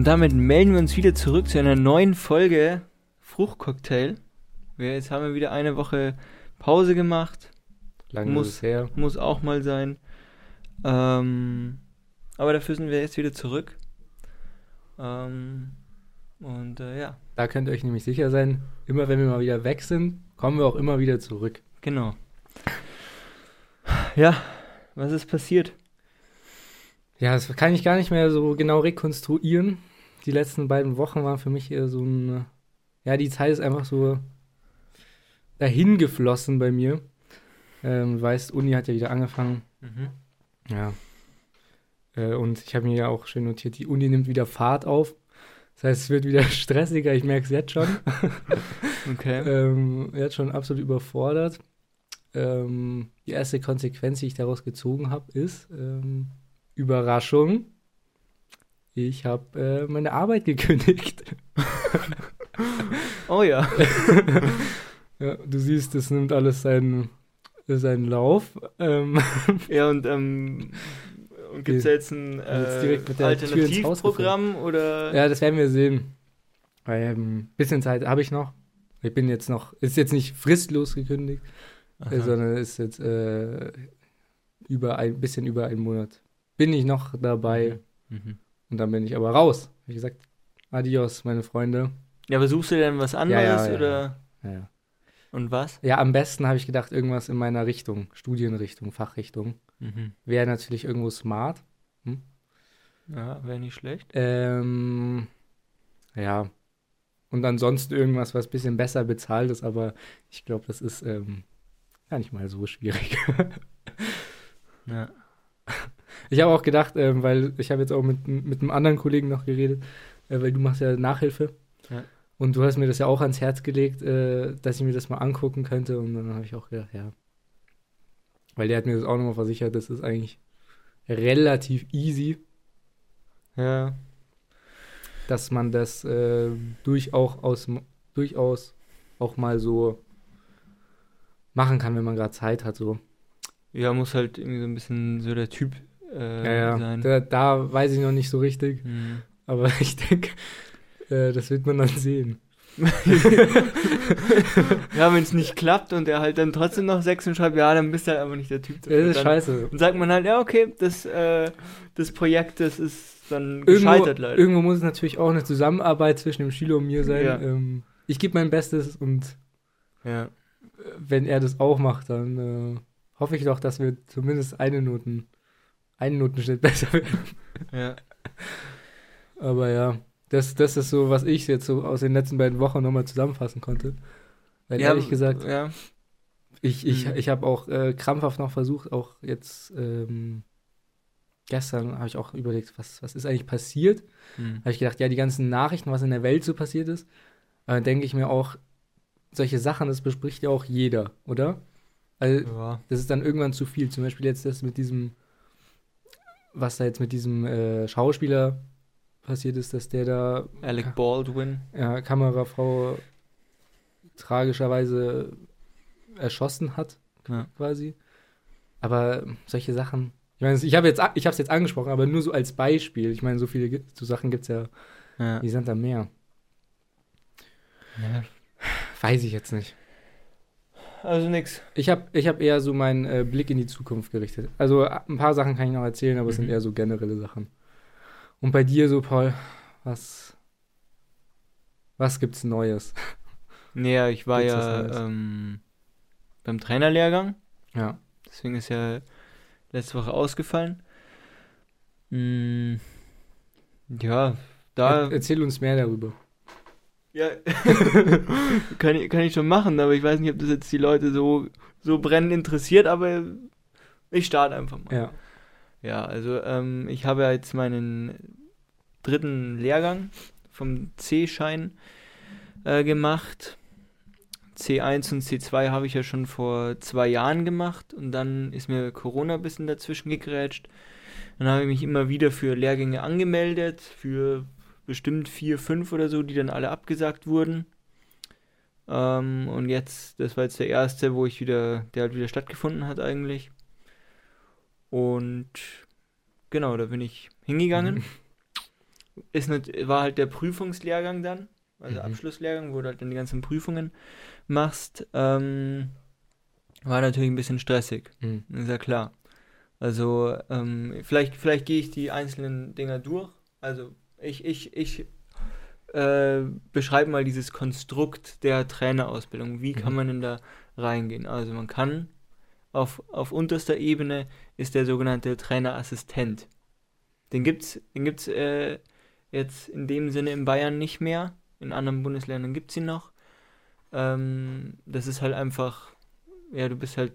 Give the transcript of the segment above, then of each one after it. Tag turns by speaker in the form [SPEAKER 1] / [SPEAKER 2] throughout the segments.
[SPEAKER 1] Und damit melden wir uns wieder zurück zu einer neuen Folge Fruchtcocktail. Wir, jetzt haben wir wieder eine Woche Pause gemacht.
[SPEAKER 2] Lange
[SPEAKER 1] Muss-
[SPEAKER 2] her.
[SPEAKER 1] Muss auch mal sein. Ähm, aber dafür sind wir jetzt wieder zurück. Ähm, und äh, ja,
[SPEAKER 2] Da könnt ihr euch nämlich sicher sein, immer wenn wir mal wieder weg sind, kommen wir auch immer wieder zurück.
[SPEAKER 1] genau. Ja, was ist passiert?
[SPEAKER 2] Ja, das kann ich gar nicht mehr so genau rekonstruieren. Die letzten beiden Wochen waren für mich eher so ein. Ja, die Zeit ist einfach so dahin geflossen bei mir. Ähm, du weißt, Uni hat ja wieder angefangen.
[SPEAKER 1] Mhm.
[SPEAKER 2] Ja. Äh, und ich habe mir ja auch schön notiert, die Uni nimmt wieder Fahrt auf. Das heißt, es wird wieder stressiger, ich merke es jetzt schon.
[SPEAKER 1] Okay.
[SPEAKER 2] ähm, jetzt schon absolut überfordert. Ähm, die erste Konsequenz, die ich daraus gezogen habe, ist ähm, Überraschung. Ich habe äh, meine Arbeit gekündigt.
[SPEAKER 1] Oh ja.
[SPEAKER 2] ja, du siehst, es nimmt alles seinen, seinen Lauf. Ähm,
[SPEAKER 1] Ja, und ähm, gibt es da jetzt ein
[SPEAKER 2] Jetzt
[SPEAKER 1] äh,
[SPEAKER 2] Haus
[SPEAKER 1] Alternativprogramm oder?
[SPEAKER 2] ja, das werden wir sehen. Weil ein bisschen Zeit habe ich noch. Ich bin jetzt noch, ist jetzt nicht fristlos gekündigt,
[SPEAKER 1] Aha.
[SPEAKER 2] sondern ist jetzt äh, über ein bisschen über einen Monat. Bin ich noch dabei
[SPEAKER 1] Mhm.
[SPEAKER 2] Und dann bin ich aber raus. Wie gesagt, adios, meine Freunde.
[SPEAKER 1] Ja, aber suchst du denn was anderes
[SPEAKER 2] ja, ja.
[SPEAKER 1] oder?
[SPEAKER 2] Ja, ja.
[SPEAKER 1] Und was?
[SPEAKER 2] ja am besten habe ich gedacht, irgendwas in meiner Richtung, Studienrichtung, Fachrichtung.
[SPEAKER 1] Mhm.
[SPEAKER 2] Wäre natürlich irgendwo smart.
[SPEAKER 1] Ja, wäre nicht schlecht.
[SPEAKER 2] Ähm, ja. Und ansonsten irgendwas, was ein bisschen besser bezahlt ist, aber ich glaube, das ist ähm, gar nicht mal so schwierig.
[SPEAKER 1] Ja.
[SPEAKER 2] Ich habe auch gedacht, ähm, weil ich habe jetzt auch mit, mit einem anderen Kollegen noch geredet, äh, weil du machst ja Nachhilfe.
[SPEAKER 1] Ja.
[SPEAKER 2] Und du hast mir das ja auch ans Herz gelegt, äh, dass ich mir das mal angucken könnte. Und dann habe ich auch gedacht, ja. Weil der hat mir das auch nochmal versichert, das ist eigentlich relativ easy,
[SPEAKER 1] Ja.
[SPEAKER 2] dass man das äh, durchaus, aus, durchaus auch mal so machen kann, wenn man gerade Zeit hat. So.
[SPEAKER 1] Ja, muss halt irgendwie so ein bisschen so der Typ äh,
[SPEAKER 2] Ja, ja.
[SPEAKER 1] sein.
[SPEAKER 2] Da, da weiß ich noch nicht so richtig,
[SPEAKER 1] Mhm.
[SPEAKER 2] aber ich denke, äh, das wird man dann sehen.
[SPEAKER 1] ja, wenn es nicht klappt und er halt dann trotzdem noch sechs und schreibt, ja, dann bist du halt einfach nicht der Typ.
[SPEAKER 2] Das ist
[SPEAKER 1] dann,
[SPEAKER 2] scheiße.
[SPEAKER 1] Dann sagt man halt, ja, okay, das, äh, das Projekt, das ist dann
[SPEAKER 2] Irgendwo,
[SPEAKER 1] gescheitert leider.
[SPEAKER 2] irgendwo muss es natürlich auch eine Zusammenarbeit zwischen dem Schüler und mir sein.
[SPEAKER 1] Ja.
[SPEAKER 2] Ähm, ich gebe mein Bestes und
[SPEAKER 1] ja.
[SPEAKER 2] äh, wenn er das auch macht, dann äh, hoffe ich doch, dass wir zumindest eine Noten, einen Notenschnitt besser werden.
[SPEAKER 1] ja.
[SPEAKER 2] Aber ja, das, das ist so, was ich jetzt so aus den letzten beiden Wochen nochmal zusammenfassen konnte. Weil
[SPEAKER 1] ja,
[SPEAKER 2] ehrlich gesagt,
[SPEAKER 1] Ja.
[SPEAKER 2] ich, ich,
[SPEAKER 1] Mhm.
[SPEAKER 2] ich habe auch äh, krampfhaft noch versucht, auch jetzt ähm, gestern habe ich auch überlegt, was, was ist eigentlich passiert?
[SPEAKER 1] Mhm.
[SPEAKER 2] habe ich gedacht, ja, die ganzen Nachrichten, was in der Welt so passiert ist, dann denke ich mir auch, solche Sachen, das bespricht ja auch jeder, oder? Also,
[SPEAKER 1] Ja.
[SPEAKER 2] das ist dann irgendwann zu viel. Zum Beispiel jetzt das mit diesem, was da jetzt mit diesem äh, Schauspieler passiert ist, dass der da
[SPEAKER 1] Alec Baldwin.
[SPEAKER 2] ja, Kamerafrau tragischerweise erschossen hat,
[SPEAKER 1] Ja.
[SPEAKER 2] quasi. Aber solche Sachen, ich meine, ich habe jetzt, ich habe es jetzt angesprochen, aber nur so als Beispiel. Ich meine, so viele so Sachen gibt es ja,
[SPEAKER 1] Ja.
[SPEAKER 2] die sind da mehr.
[SPEAKER 1] ja.
[SPEAKER 2] Weiß ich jetzt nicht.
[SPEAKER 1] Also nix.
[SPEAKER 2] Ich habe ich hab eher so meinen äh, Blick in die Zukunft gerichtet. Also äh, ein paar Sachen kann ich noch erzählen, aber es sind
[SPEAKER 1] Mhm.
[SPEAKER 2] eher so generelle Sachen. Und bei dir so, Paul, was, was gibt's Neues?
[SPEAKER 1] Naja, ich war
[SPEAKER 2] Gibt's
[SPEAKER 1] ja ähm, beim Trainerlehrgang.
[SPEAKER 2] Ja.
[SPEAKER 1] Deswegen ist ja letzte Woche ausgefallen. Mm, ja, da.
[SPEAKER 2] Er, erzähl uns mehr darüber.
[SPEAKER 1] Ja, kann, ich- kann ich schon machen, aber ich weiß nicht, ob das jetzt die Leute so, so brennend interessiert, aber ich starte einfach mal.
[SPEAKER 2] Ja.
[SPEAKER 1] Ja, also ähm, ich habe ja jetzt meinen dritten Lehrgang vom C-Schein äh, gemacht. C1 und C2 habe ich ja schon vor zwei Jahren gemacht und dann ist mir Corona ein bisschen dazwischen gegrätscht. Dann habe ich mich immer wieder für Lehrgänge angemeldet, für bestimmt vier, fünf oder so, die dann alle abgesagt wurden. Ähm, und jetzt, das war jetzt der erste, wo ich wieder, der halt wieder stattgefunden hat eigentlich. Und genau, da bin ich hingegangen. ist nicht, war halt der Prüfungslehrgang dann, also
[SPEAKER 2] Mhm.
[SPEAKER 1] Abschlusslehrgang, wo du halt dann die ganzen Prüfungen machst. Ähm, war natürlich ein bisschen stressig,
[SPEAKER 2] Mhm.
[SPEAKER 1] ist ja klar. Also, ähm, vielleicht, vielleicht gehe ich die einzelnen Dinger durch. Also, ich, ich, ich äh, beschreibe mal dieses Konstrukt der Trainerausbildung. Wie kann
[SPEAKER 2] Mhm.
[SPEAKER 1] man denn da reingehen? Also, man kann auf, auf unterster Ebene ist der sogenannte Trainerassistent. Den gibt's, den gibt's äh, jetzt in dem Sinne in Bayern nicht mehr. In anderen Bundesländern gibt es ihn noch. Ähm, das ist halt einfach, ja, du bist halt,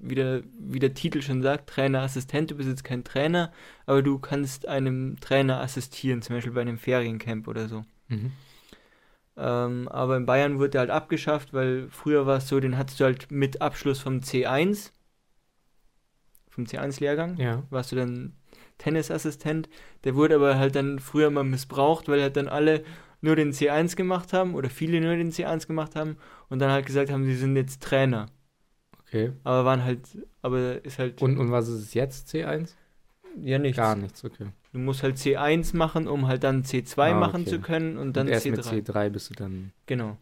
[SPEAKER 1] wie der, wie der Titel schon sagt, Trainerassistent. Du bist jetzt kein Trainer, aber du kannst einem Trainer assistieren, zum Beispiel bei einem Feriencamp oder so.
[SPEAKER 2] Mhm.
[SPEAKER 1] Ähm, aber in Bayern wurde der halt abgeschafft, weil früher war es so, den hattest du halt mit Abschluss vom C1, vom C1-Lehrgang,
[SPEAKER 2] Ja.
[SPEAKER 1] warst du dann Tennisassistent. Der wurde aber halt dann früher mal missbraucht, weil halt dann alle nur den C1 gemacht haben oder viele nur den C1 gemacht haben und dann halt gesagt haben, sie sind jetzt Trainer.
[SPEAKER 2] Okay.
[SPEAKER 1] Aber waren halt, aber ist halt
[SPEAKER 2] Und, und was ist es jetzt, C1?
[SPEAKER 1] ja nichts.
[SPEAKER 2] Gar nichts, okay.
[SPEAKER 1] Du musst halt C1 machen, um halt dann C2
[SPEAKER 2] Ah,
[SPEAKER 1] machen
[SPEAKER 2] okay.
[SPEAKER 1] zu können und dann
[SPEAKER 2] und erst
[SPEAKER 1] C3.
[SPEAKER 2] mit C3 bist du dann.
[SPEAKER 1] Genau.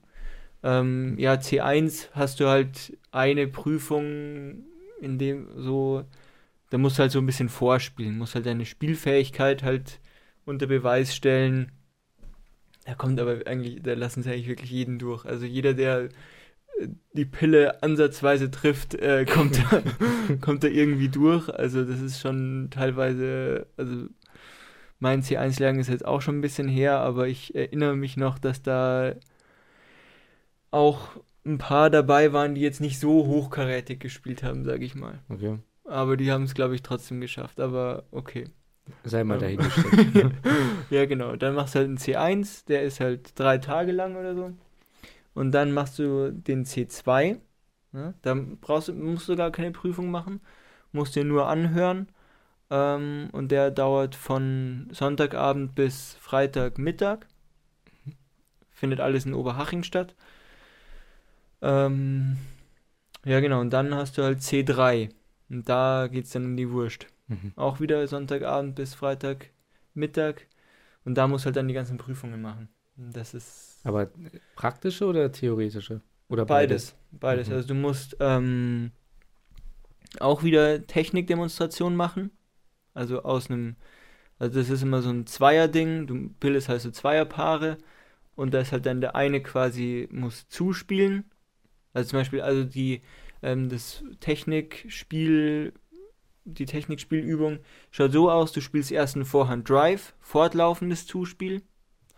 [SPEAKER 1] Ähm, ja, C1 hast du halt eine Prüfung, in dem so, da musst du halt so ein bisschen vorspielen, musst halt deine Spielfähigkeit halt unter Beweis stellen. Da kommt aber eigentlich, da lassen sie eigentlich wirklich jeden durch. Also jeder, der die Pille ansatzweise trifft, äh, kommt, da, kommt da irgendwie durch. Also das ist schon teilweise, also mein C1-Lehrgang ist jetzt auch schon ein bisschen her, aber ich erinnere mich noch, dass da auch ein paar dabei waren, die jetzt nicht so hochkarätig gespielt haben, sage ich mal.
[SPEAKER 2] Okay.
[SPEAKER 1] Aber die haben es, glaube ich, trotzdem geschafft. Aber okay.
[SPEAKER 2] Sei mal
[SPEAKER 1] Ähm.
[SPEAKER 2] dahingestellt.
[SPEAKER 1] ja, genau. Dann machst du halt einen C1, der ist halt drei Tage lang oder so. Und dann machst du den C2. Ne? Da brauchst du, musst du gar keine Prüfung machen. Musst dir nur anhören. Ähm, und der dauert von Sonntagabend bis Freitagmittag. Findet alles in Oberhaching statt. Ähm, ja, genau. Und dann hast du halt C3. Und da geht's dann in die Wurst.
[SPEAKER 2] Mhm.
[SPEAKER 1] Auch wieder Sonntagabend bis Freitagmittag. Und da muss halt dann die ganzen Prüfungen machen. Das ist
[SPEAKER 2] Aber praktische oder theoretische? Oder
[SPEAKER 1] beides. Beides.
[SPEAKER 2] Mhm.
[SPEAKER 1] Also du musst ähm, auch wieder Technikdemonstrationen machen. Also aus einem, also das ist immer so ein Zweier-Ding. Du bildest halt so Zweierpaare und da ist halt dann der eine quasi muss zuspielen. Also zum Beispiel, also die, ähm, das Technikspiel, die Technikspielübung schaut so aus, du spielst erst einen Vorhand Drive, fortlaufendes Zuspiel.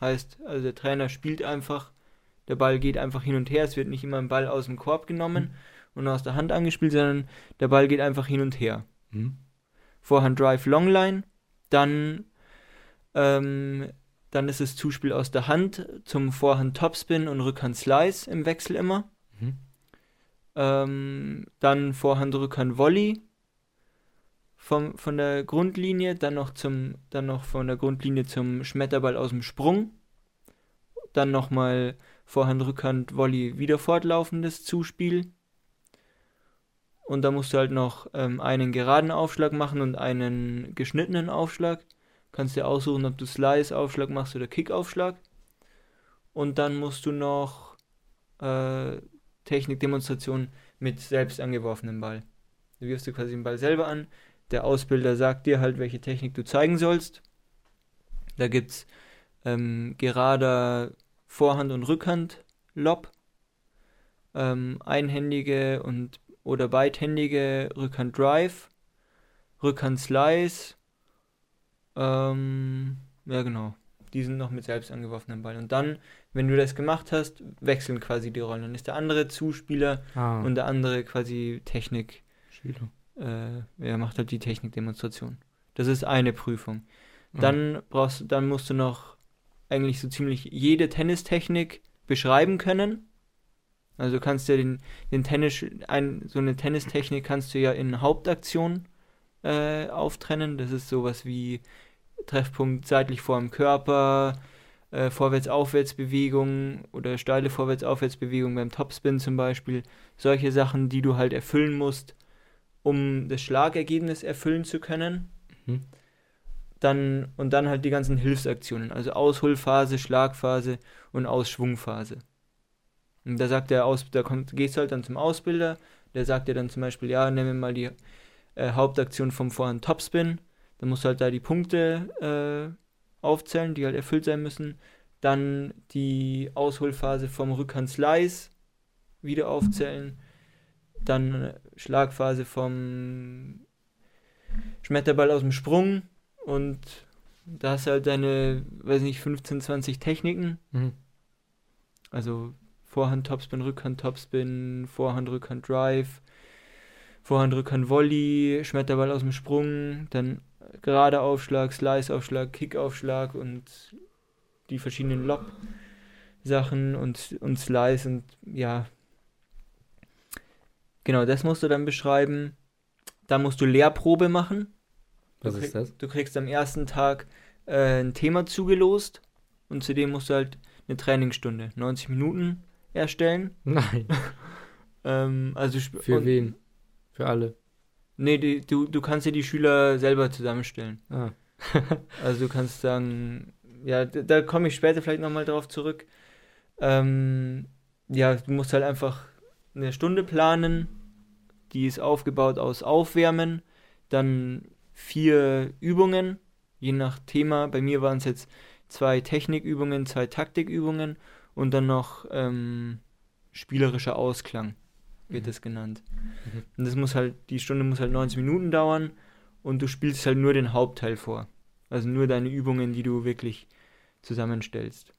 [SPEAKER 1] Heißt, also der Trainer spielt einfach, der Ball geht einfach hin und her, es wird nicht immer ein Ball aus dem Korb genommen und aus der Hand angespielt, sondern der Ball geht einfach hin und her.
[SPEAKER 2] Mhm.
[SPEAKER 1] Vorhand Drive Longline, dann, ähm, dann ist es Zuspiel aus der Hand zum Vorhand Topspin und Rückhand Slice im Wechsel immer.
[SPEAKER 2] Mhm.
[SPEAKER 1] Ähm, dann Vorhand Rückhand Volley vom, von der Grundlinie, dann noch zum, dann noch von der Grundlinie zum Schmetterball aus dem Sprung. Dann nochmal Vorhand Rückhand Volley wieder fortlaufendes Zuspiel. Und da musst du halt noch ähm, einen geraden Aufschlag machen und einen geschnittenen Aufschlag. Kannst dir aussuchen, ob du Slice-Aufschlag machst oder Kick-Aufschlag. Und dann musst du noch äh, Technikdemonstration mit selbst angeworfenem Ball. Du wirfst dir quasi den Ball selber an. Der Ausbilder sagt dir halt, welche Technik du zeigen sollst. Da gibt's ähm, gerader Vorhand- und Rückhand-Lob, ähm, einhändige und oder beidhändige Rückhand-Drive, Rückhand-Slice, ähm, ja genau, die sind noch mit selbst angeworfenem Ball. Und dann, wenn du das gemacht hast, wechseln quasi die Rollen. Dann ist der andere Zuspieler
[SPEAKER 2] Ah,
[SPEAKER 1] und der andere quasi Technik,
[SPEAKER 2] Schüler.
[SPEAKER 1] Äh, er macht halt die Technikdemonstration. Das ist eine Prüfung.
[SPEAKER 2] Ah.
[SPEAKER 1] Dann brauchst du, dann musst du noch eigentlich so ziemlich jede Tennistechnik beschreiben können. Also du kannst ja den, den Tennis, ein, so eine Tennistechnik kannst du ja in Hauptaktion äh, auftrennen. Das ist sowas wie Treffpunkt seitlich vor dem Körper, äh, Vorwärts-Aufwärts-Bewegung oder steile Vorwärts-Aufwärts-Bewegung beim Topspin zum Beispiel. Solche Sachen, die du halt erfüllen musst, um das Schlagergebnis erfüllen zu können.
[SPEAKER 2] Mhm.
[SPEAKER 1] dann und dann halt die ganzen Hilfsaktionen, also Ausholphase, Schlagphase und Ausschwungphase. Und da sagt der Aus, da kommt, gehst du halt dann zum Ausbilder, der sagt dir dann zum Beispiel, ja, nimm mir mal die äh, Hauptaktion vom Vorhand Topspin, dann musst du halt da die Punkte äh, aufzählen, die halt erfüllt sein müssen. Dann die Ausholphase vom Rückhand Slice wieder aufzählen. Dann Schlagphase vom Schmetterball aus dem Sprung und da hast du halt deine, weiß nicht, 15, 20 Techniken. Mhm. Also Vorhand Topspin, Rückhand Topspin, Vorhand Rückhand Drive, Vorhand Rückhand Volley, Schmetterball aus dem Sprung, dann gerade Aufschlag, Slice Aufschlag, Kick Aufschlag und die verschiedenen Lob Sachen und und Slice und ja Genau, das musst du dann beschreiben. Dann musst du Lehrprobe machen.
[SPEAKER 2] Was du ist das?
[SPEAKER 1] Du kriegst am ersten Tag äh, ein Thema zugelost und zudem musst du halt eine Trainingsstunde, 90 Minuten erstellen.
[SPEAKER 2] Nein.
[SPEAKER 1] ähm, also
[SPEAKER 2] Für wen? Für alle.
[SPEAKER 1] Nee, die, du, du kannst dir die Schüler selber zusammenstellen.
[SPEAKER 2] Ah.
[SPEAKER 1] also du kannst sagen, ja, da, da komme ich später vielleicht nochmal drauf zurück. Ähm, ja, du musst halt einfach eine Stunde planen. Die ist aufgebaut aus Aufwärmen, dann vier Übungen, je nach Thema. Bei mir waren es jetzt zwei Technikübungen, zwei Taktikübungen und dann noch ähm, spielerischer Ausklang, wird mhm. das genannt. Mhm. Und das muss halt, die Stunde muss halt 90 Minuten dauern und du spielst halt nur den Hauptteil vor. Also nur deine Übungen, die du wirklich zusammenstellst.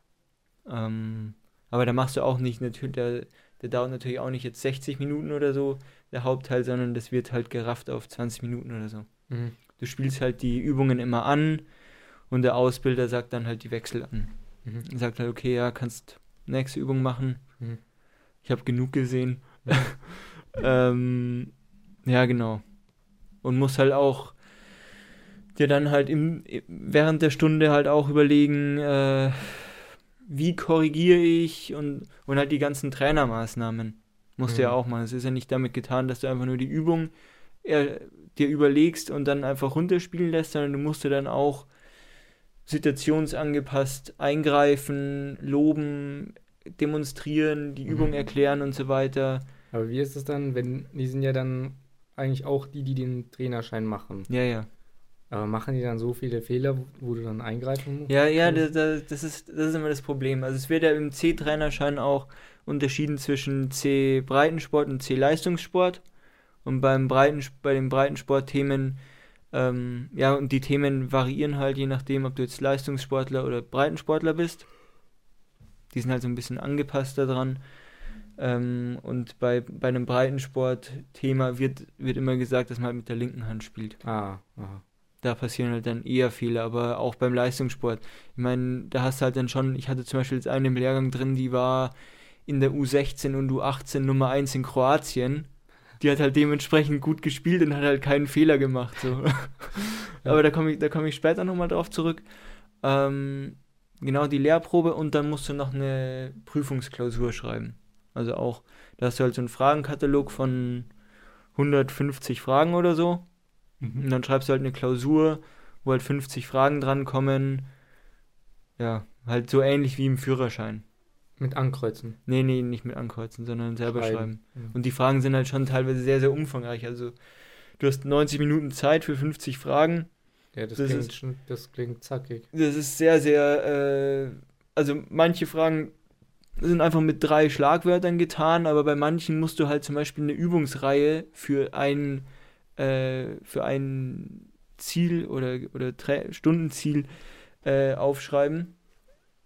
[SPEAKER 1] Ähm, aber da machst du auch nicht, natürlich, der, der dauert natürlich auch nicht jetzt 60 Minuten oder so, der Hauptteil, sondern das wird halt gerafft auf 20 Minuten oder so. Mhm. Du spielst halt die Übungen immer an und der Ausbilder sagt dann halt die Wechsel an. Mhm. Sagt halt, okay, ja, kannst nächste Übung machen. Mhm. Ich habe genug gesehen. ähm, ja, genau. Und muss halt auch dir dann halt im, während der Stunde halt auch überlegen, äh, wie korrigiere ich und, und halt die ganzen Trainermaßnahmen. Musst mhm. du ja auch machen. Es ist ja nicht damit getan, dass du einfach nur die Übung äh, dir überlegst und dann einfach runterspielen lässt, sondern du musst dir dann auch situationsangepasst eingreifen, loben, demonstrieren, die mhm. Übung erklären und so weiter.
[SPEAKER 2] Aber wie ist es dann, wenn die sind ja dann eigentlich auch die, die den Trainerschein machen?
[SPEAKER 1] Ja, ja.
[SPEAKER 2] Aber machen die dann so viele Fehler, wo du dann eingreifen musst?
[SPEAKER 1] Ja, ja, das, das, ist, das ist immer das Problem. Also es wird ja im C-Trainerschein auch unterschieden zwischen C-Breitensport und C-Leistungssport. Und beim Breiten, bei den Breitensportthemen, ähm, ja, und die Themen variieren halt je nachdem, ob du jetzt Leistungssportler oder Breitensportler bist. Die sind halt so ein bisschen angepasst daran. Ähm, und bei, bei einem Breitensport-Thema wird, wird immer gesagt, dass man halt mit der linken Hand spielt.
[SPEAKER 2] Ah, aha
[SPEAKER 1] da passieren halt dann eher Fehler, aber auch beim Leistungssport. Ich meine, da hast du halt dann schon, ich hatte zum Beispiel jetzt eine im Lehrgang drin, die war in der U16 und U18 Nummer 1 in Kroatien. Die hat halt dementsprechend gut gespielt und hat halt keinen Fehler gemacht. So. Ja. Aber da komme ich, komm ich später nochmal drauf zurück. Ähm, genau die Lehrprobe und dann musst du noch eine Prüfungsklausur schreiben. Also auch, da hast du halt so einen Fragenkatalog von 150 Fragen oder so. Mhm. Und dann schreibst du halt eine Klausur, wo halt 50 Fragen drankommen. Ja, halt so ähnlich wie im Führerschein.
[SPEAKER 2] Mit Ankreuzen?
[SPEAKER 1] Nee, nee, nicht mit Ankreuzen, sondern selber schreiben. schreiben. Und die Fragen sind halt schon teilweise sehr, sehr umfangreich. Also du hast 90 Minuten Zeit für 50 Fragen.
[SPEAKER 2] Ja, das, das klingt, ist, schon, das klingt zackig.
[SPEAKER 1] Das ist sehr, sehr, äh, also manche Fragen sind einfach mit drei Schlagwörtern getan, aber bei manchen musst du halt zum Beispiel eine Übungsreihe für einen äh, für ein Ziel oder, oder Stundenziel äh, aufschreiben.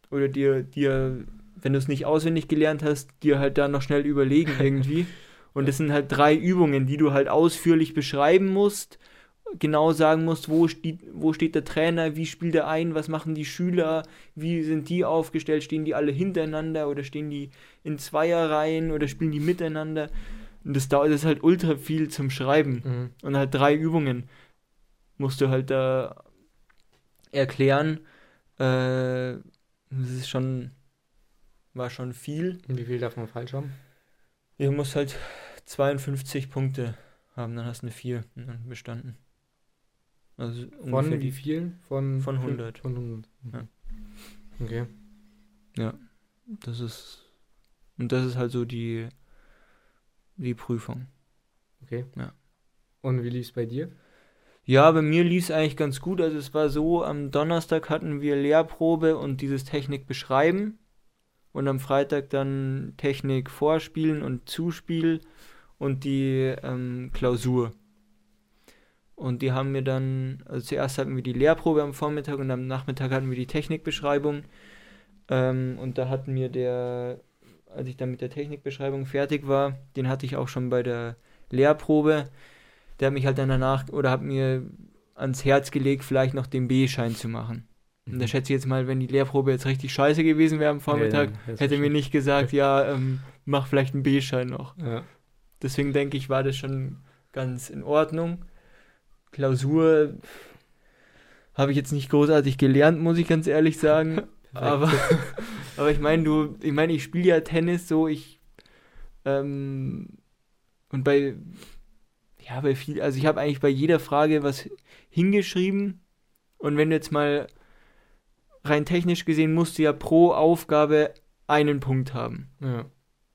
[SPEAKER 1] Oder dir, dir, wenn du es nicht auswendig gelernt hast, dir halt da noch schnell überlegen irgendwie. Und das sind halt drei Übungen, die du halt ausführlich beschreiben musst, genau sagen musst, wo steht, wo steht der Trainer, wie spielt er ein, was machen die Schüler, wie sind die aufgestellt, stehen die alle hintereinander oder stehen die in Zweierreihen oder spielen die miteinander. Und das dauert das ist halt ultra viel zum Schreiben. Mhm. Und halt drei Übungen musst du halt da erklären. Äh, das ist schon, war schon viel.
[SPEAKER 2] Und wie viel darf man falsch haben?
[SPEAKER 1] Du musst halt 52 Punkte haben, dann hast du eine 4 bestanden. Also
[SPEAKER 2] Von wie
[SPEAKER 1] die
[SPEAKER 2] viel? Von,
[SPEAKER 1] Von 100.
[SPEAKER 2] Von 100.
[SPEAKER 1] Ja.
[SPEAKER 2] Okay.
[SPEAKER 1] Das ist. Und das ist halt so die, die Prüfung.
[SPEAKER 2] Okay.
[SPEAKER 1] Ja.
[SPEAKER 2] Und wie lief es bei dir?
[SPEAKER 1] Ja, bei mir lief es eigentlich ganz gut. Also es war so, am Donnerstag hatten wir Lehrprobe und dieses Technik beschreiben. Und am Freitag dann Technik vorspielen und Zuspiel und die ähm, Klausur. Und die haben wir dann, also zuerst hatten wir die Lehrprobe am Vormittag und am Nachmittag hatten wir die Technikbeschreibung. Ähm, und da hatten wir der, als ich dann mit der Technikbeschreibung fertig war, den hatte ich auch schon bei der Lehrprobe. Der hat mich halt dann danach oder hat mir ans Herz gelegt, vielleicht noch den B-Schein zu machen. Und da schätze ich jetzt mal, wenn die Lehrprobe jetzt richtig scheiße gewesen wäre am Vormittag,
[SPEAKER 2] Ja,
[SPEAKER 1] hätte mir nicht gesagt, ja, ähm, mach vielleicht einen B-Schein noch.
[SPEAKER 2] Ja.
[SPEAKER 1] Deswegen denke ich, war das schon ganz in Ordnung. Klausur habe ich jetzt nicht großartig gelernt, muss ich ganz ehrlich sagen. aber, aber ich meine, du, ich meine, ich spiele ja Tennis so, ich ähm, und bei ja, bei viel, also ich habe eigentlich bei jeder Frage was hingeschrieben und wenn du jetzt mal rein technisch gesehen musst du ja pro Aufgabe einen Punkt haben.
[SPEAKER 2] Ja.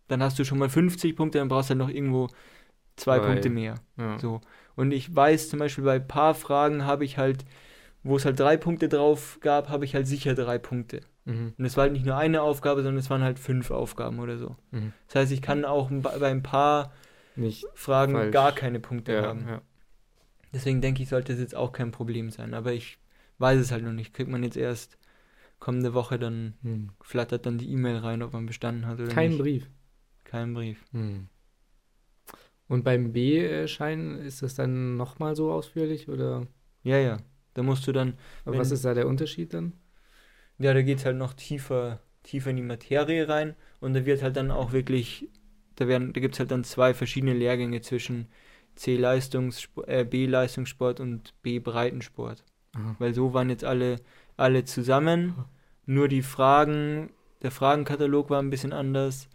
[SPEAKER 1] Dann hast du schon mal 50 Punkte, dann brauchst du halt noch irgendwo zwei
[SPEAKER 2] Zwei.
[SPEAKER 1] Punkte mehr.
[SPEAKER 2] Ja.
[SPEAKER 1] So. Und ich weiß zum Beispiel bei ein paar Fragen habe ich halt, wo es halt drei Punkte drauf gab, habe ich halt sicher drei Punkte.
[SPEAKER 2] Mhm.
[SPEAKER 1] Und es war halt nicht nur eine Aufgabe, sondern es waren halt fünf Aufgaben oder so.
[SPEAKER 2] Mhm.
[SPEAKER 1] Das heißt, ich kann auch bei bei ein paar
[SPEAKER 2] Nicht.
[SPEAKER 1] Fragen
[SPEAKER 2] Falsch.
[SPEAKER 1] gar keine Punkte
[SPEAKER 2] Ja,
[SPEAKER 1] haben.
[SPEAKER 2] ja.
[SPEAKER 1] Deswegen denke ich, sollte es jetzt auch kein Problem sein. Aber ich weiß es halt noch nicht. Kriegt man jetzt erst kommende Woche, dann
[SPEAKER 2] Hm.
[SPEAKER 1] flattert dann die E-Mail rein, ob man bestanden hat oder
[SPEAKER 2] Kein
[SPEAKER 1] nicht.
[SPEAKER 2] Brief.
[SPEAKER 1] Kein Brief.
[SPEAKER 2] Hm. Und beim B-Schein ist das dann nochmal so ausführlich oder
[SPEAKER 1] Ja, ja. Da musst du dann,
[SPEAKER 2] aber was ist da der Unterschied dann?
[SPEAKER 1] ja, da geht es halt noch tiefer, tiefer in die Materie rein und da wird halt dann auch wirklich, da werden, da gibt es halt dann zwei verschiedene Lehrgänge zwischen C-Leistungssport, äh, B-Leistungssport und B-Breitensport. Weil so waren jetzt alle, alle zusammen. Nur die Fragen, der Fragenkatalog war ein bisschen anders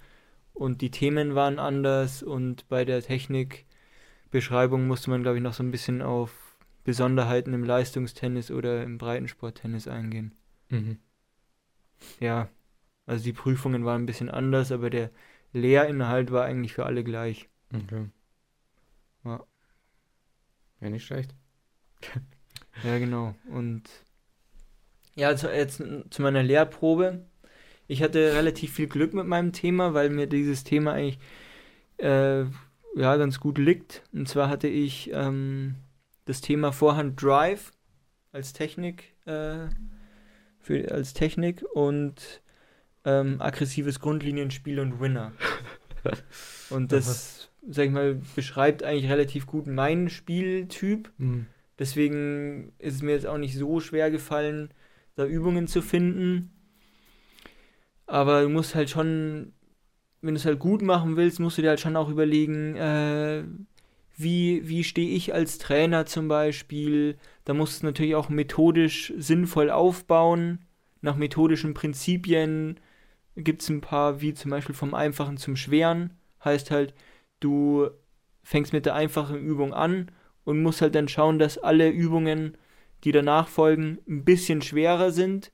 [SPEAKER 1] und die Themen waren anders und bei der Technikbeschreibung musste man, glaube ich, noch so ein bisschen auf Besonderheiten im Leistungstennis oder im Breitensporttennis eingehen.
[SPEAKER 2] Mhm.
[SPEAKER 1] Ja, also die Prüfungen waren ein bisschen anders, aber der Lehrinhalt war eigentlich für alle gleich.
[SPEAKER 2] Okay.
[SPEAKER 1] Ja.
[SPEAKER 2] Ja, nicht schlecht.
[SPEAKER 1] Ja, genau. Und ja, zu, jetzt zu meiner Lehrprobe. Ich hatte relativ viel Glück mit meinem Thema, weil mir dieses Thema eigentlich äh, ja, ganz gut liegt. Und zwar hatte ich ähm, das Thema Vorhand Drive als Technik, äh, für, als Technik und ähm, aggressives Grundlinienspiel und Winner. Und das, sag ich mal, beschreibt eigentlich relativ gut meinen Spieltyp.
[SPEAKER 2] Mhm.
[SPEAKER 1] Deswegen ist es mir jetzt auch nicht so schwer gefallen, da Übungen zu finden. Aber du musst halt schon, wenn du es halt gut machen willst, musst du dir halt schon auch überlegen, äh, wie, wie stehe ich als Trainer zum Beispiel. Da musst du es natürlich auch methodisch sinnvoll aufbauen. Nach methodischen Prinzipien gibt es ein paar, wie zum Beispiel vom Einfachen zum Schweren. Heißt halt, du fängst mit der einfachen Übung an und musst halt dann schauen, dass alle Übungen, die danach folgen, ein bisschen schwerer sind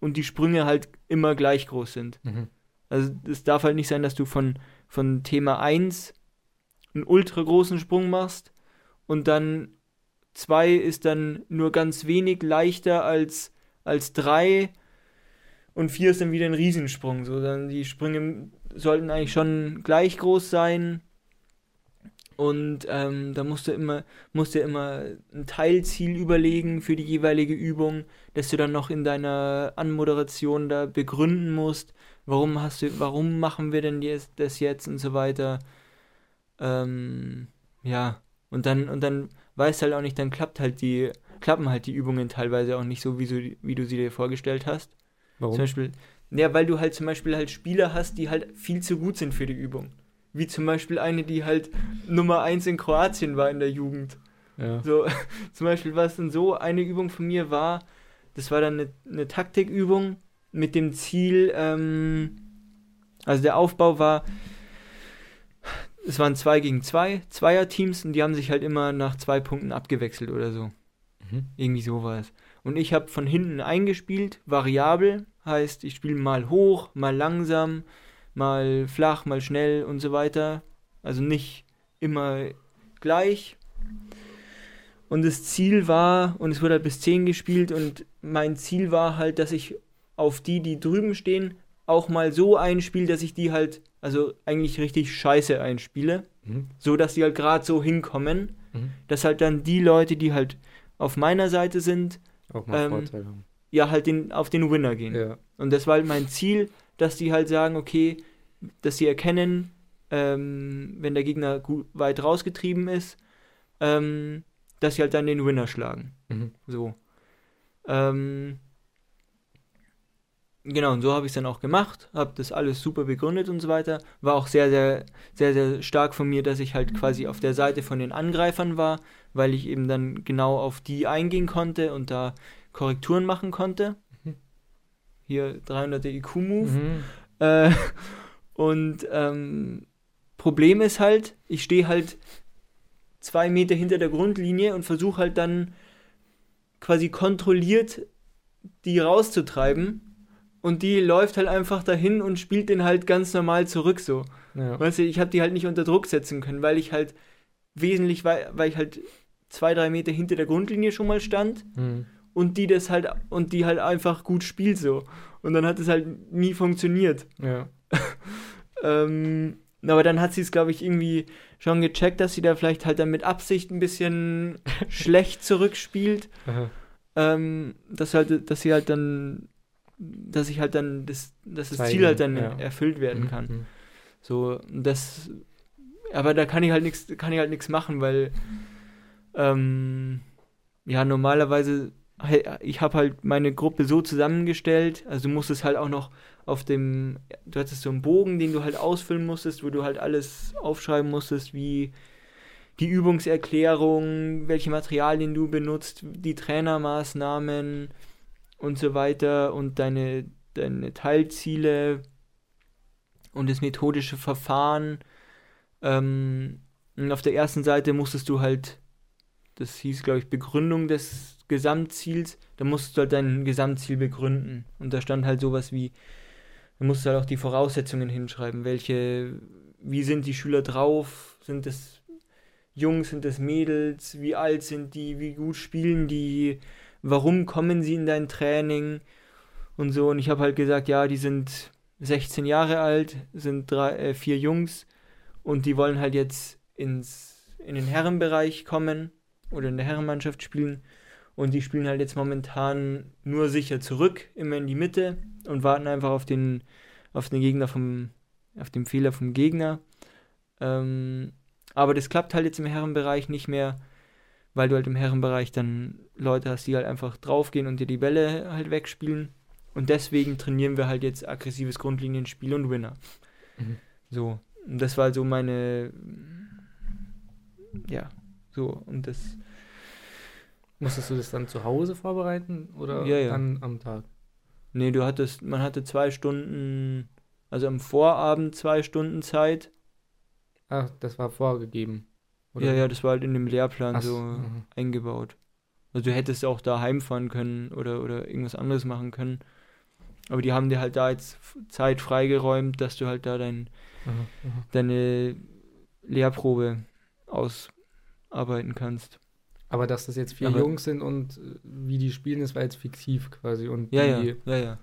[SPEAKER 1] und die Sprünge halt immer gleich groß sind.
[SPEAKER 2] Mhm.
[SPEAKER 1] Also es darf halt nicht sein, dass du von, von Thema 1 einen ultra großen Sprung machst und dann 2 ist dann nur ganz wenig leichter als, als 3 und 4 ist dann wieder ein Riesensprung. So, dann die Sprünge sollten eigentlich schon gleich groß sein. Und ähm, da musst du immer, musst du immer ein Teilziel überlegen für die jeweilige Übung, dass du dann noch in deiner Anmoderation da begründen musst, warum hast du, warum machen wir denn jetzt, das jetzt und so weiter. Ähm, ja, und dann, und dann weißt halt auch nicht, dann klappt halt die, klappen halt die Übungen teilweise auch nicht so, wie, so, wie du sie dir vorgestellt hast.
[SPEAKER 2] Warum?
[SPEAKER 1] Zum Beispiel, ja, weil du halt zum Beispiel halt Spieler hast, die halt viel zu gut sind für die Übung. Wie zum Beispiel eine, die halt Nummer 1 in Kroatien war in der Jugend.
[SPEAKER 2] ja.
[SPEAKER 1] So, zum Beispiel, was dann so eine Übung von mir war, das war dann eine, eine Taktikübung mit dem Ziel, ähm, also der Aufbau war, es waren zwei gegen zwei, Zweierteams und die haben sich halt immer nach zwei Punkten abgewechselt oder so. Mhm. Irgendwie sowas. Und ich habe von hinten eingespielt, variabel, heißt, ich spiele mal hoch, mal langsam, mal flach, mal schnell und so weiter. Also nicht immer gleich. Und das Ziel war, und es wurde halt bis 10 gespielt, und mein Ziel war halt, dass ich auf die, die drüben stehen, auch mal so einspiele, dass ich die halt, also eigentlich richtig scheiße einspiele. Mhm. So dass die halt gerade so hinkommen. Mhm. Dass halt dann die Leute, die halt auf meiner Seite sind,
[SPEAKER 2] auch mal ähm, Vorteil haben.
[SPEAKER 1] Ja, halt den, auf den Winner gehen.
[SPEAKER 2] Ja.
[SPEAKER 1] Und das war halt mein Ziel, dass die halt sagen, okay, dass sie erkennen, ähm, wenn der Gegner gut, weit rausgetrieben ist, ähm, dass sie halt dann den Winner schlagen. Mhm. So. Ähm, genau, und so habe ich es dann auch gemacht, habe das alles super begründet und so weiter. War auch sehr, sehr, sehr, sehr stark von mir, dass ich halt quasi auf der Seite von den Angreifern war, weil ich eben dann genau auf die eingehen konnte und da Korrekturen machen konnte. Hier 300 IQ-Move. Mhm. Äh, und ähm, Problem ist halt, ich stehe halt zwei Meter hinter der Grundlinie und versuche halt dann quasi kontrolliert die rauszutreiben und die läuft halt einfach dahin und spielt den halt ganz normal zurück so. Ja. Weißt du, ich habe die halt nicht unter Druck setzen können, weil ich halt wesentlich, weil, weil ich halt zwei, drei Meter hinter der Grundlinie schon mal stand mhm. Und die das halt und die halt einfach gut spielt so. Und dann hat es halt nie funktioniert.
[SPEAKER 2] Ja.
[SPEAKER 1] ähm, aber dann hat sie es, glaube ich, irgendwie schon gecheckt, dass sie da vielleicht halt dann mit Absicht ein bisschen schlecht zurückspielt. Ähm, dass halt, dass sie halt dann, dass ich halt dann das, dass das Ziel halt dann ja. erfüllt werden mhm, kann. Mhm. So, das, aber da kann ich halt nichts, kann ich halt nichts machen, weil ähm, ja normalerweise ich habe halt meine Gruppe so zusammengestellt, also du musstest halt auch noch auf dem, du hattest so einen Bogen, den du halt ausfüllen musstest, wo du halt alles aufschreiben musstest, wie die Übungserklärung, welche Materialien du benutzt, die Trainermaßnahmen und so weiter und deine, deine Teilziele und das methodische Verfahren. Ähm, und auf der ersten Seite musstest du halt, das hieß, glaube ich, Begründung des Gesamtziels, da musst du halt dein Gesamtziel begründen. Und da stand halt sowas wie, du musst halt auch die Voraussetzungen hinschreiben, welche, wie sind die Schüler drauf, sind es Jungs, sind es Mädels, wie alt sind die, wie gut spielen die, warum kommen sie in dein Training? Und so. Und ich habe halt gesagt, ja, die sind 16 Jahre alt, sind drei, äh, vier Jungs. Und die wollen halt jetzt ins, in den Herrenbereich kommen oder in der Herrenmannschaft spielen und die spielen halt jetzt momentan nur sicher zurück, immer in die Mitte und warten einfach auf den, auf den Gegner vom, auf den Fehler vom Gegner. Ähm, aber das klappt halt jetzt im Herrenbereich nicht mehr, weil du halt im Herrenbereich dann Leute hast, die halt einfach draufgehen und dir die Bälle halt wegspielen. Und deswegen trainieren wir halt jetzt aggressives Grundlinienspiel und Winner. Mhm. So. Und das war so meine. Ja, so. Und das
[SPEAKER 2] Musstest du das dann zu Hause vorbereiten oder
[SPEAKER 1] ja, ja.
[SPEAKER 2] dann am Tag?
[SPEAKER 1] Nee, du hattest, man hatte zwei Stunden, also am Vorabend zwei Stunden Zeit.
[SPEAKER 2] Ach, das war vorgegeben.
[SPEAKER 1] Oder? Ja, ja, das war halt in dem Lehrplan Ach, so mh. eingebaut. Also du hättest auch da heimfahren können oder, oder irgendwas anderes machen können. Aber die haben dir halt da jetzt Zeit freigeräumt, dass du halt da dein, aha, aha. deine Lehrprobe ausarbeiten kannst.
[SPEAKER 2] Aber dass das jetzt vier aber Jungs sind und äh, wie die spielen, das war jetzt fiktiv quasi. Und
[SPEAKER 1] ja,
[SPEAKER 2] die,
[SPEAKER 1] ja, ja, ja.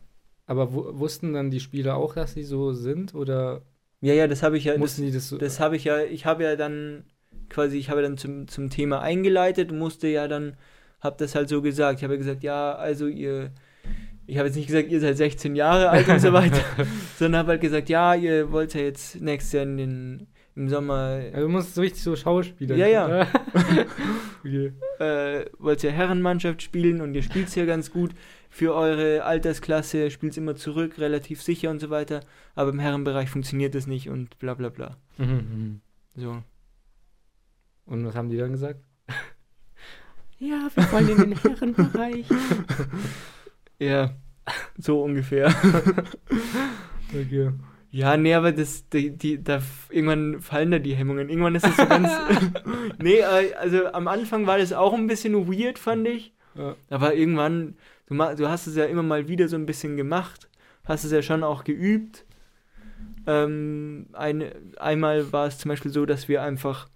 [SPEAKER 2] Aber wussten dann die Spieler auch, dass sie so sind oder?
[SPEAKER 1] Ja, ja, das habe ich ja.
[SPEAKER 2] Mussten
[SPEAKER 1] das,
[SPEAKER 2] die das so?
[SPEAKER 1] Das habe ich ja. Ich habe ja dann quasi, ich habe dann zum, zum Thema eingeleitet, musste ja dann, habe das halt so gesagt. Ich habe gesagt, ja, also ihr, ich habe jetzt nicht gesagt, ihr seid 16 Jahre alt und so weiter, sondern habe halt gesagt, ja, ihr wollt ja jetzt nächstes Jahr in den im Sommer.
[SPEAKER 2] Also du musst so richtig so Schauspieler.
[SPEAKER 1] Ja, ja. okay. äh, wollt ihr Herrenmannschaft spielen und ihr spielt es ja ganz gut. Für eure Altersklasse spielt es immer zurück, relativ sicher und so weiter. Aber im Herrenbereich funktioniert das nicht und bla bla bla. Mhm, mhm. So.
[SPEAKER 2] Und was haben die dann gesagt?
[SPEAKER 1] ja, wir wollen in den Herrenbereich. ja, so ungefähr.
[SPEAKER 2] okay.
[SPEAKER 1] Ja, nee, aber das, die, die, da, irgendwann fallen da die Hemmungen. Irgendwann ist es so ganz. nee, äh, also am Anfang war das auch ein bisschen weird, fand ich.
[SPEAKER 2] Ja.
[SPEAKER 1] Aber irgendwann, du, du hast es ja immer mal wieder so ein bisschen gemacht, hast es ja schon auch geübt. Ähm, eine, einmal war es zum Beispiel so, dass wir einfach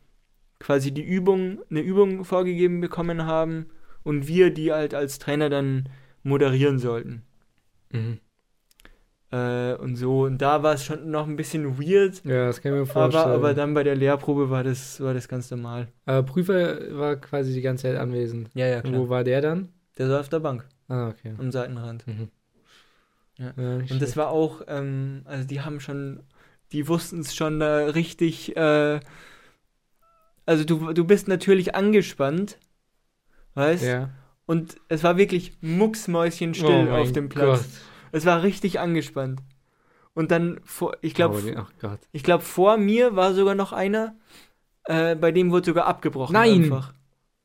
[SPEAKER 1] quasi die Übung, eine Übung vorgegeben bekommen haben und wir die halt als Trainer dann moderieren sollten.
[SPEAKER 2] Mhm.
[SPEAKER 1] Äh, und so, und da war es schon noch ein bisschen weird,
[SPEAKER 2] Ja, das kann ich mir
[SPEAKER 1] aber,
[SPEAKER 2] vorstellen.
[SPEAKER 1] aber dann bei der Lehrprobe war das, war das ganz normal.
[SPEAKER 2] Aber Prüfer war quasi die ganze Zeit anwesend.
[SPEAKER 1] Ja, ja,
[SPEAKER 2] Und wo war der dann?
[SPEAKER 1] Der saß auf der Bank
[SPEAKER 2] Ah, okay.
[SPEAKER 1] am Seitenrand.
[SPEAKER 2] Mhm.
[SPEAKER 1] Ja.
[SPEAKER 2] nicht
[SPEAKER 1] Und das war auch, ähm, also die haben schon, die wussten es schon da richtig, äh, also du, du bist natürlich angespannt, weißt?
[SPEAKER 2] Ja.
[SPEAKER 1] Und es war wirklich mucksmäuschenstill
[SPEAKER 2] Oh
[SPEAKER 1] auf dem Platz.
[SPEAKER 2] Gott.
[SPEAKER 1] Es war richtig angespannt. Und dann vor, ich glaube,
[SPEAKER 2] Oh,
[SPEAKER 1] ich glaube vor mir war sogar noch einer, äh, bei dem wurde sogar abgebrochen
[SPEAKER 2] Nein!
[SPEAKER 1] einfach.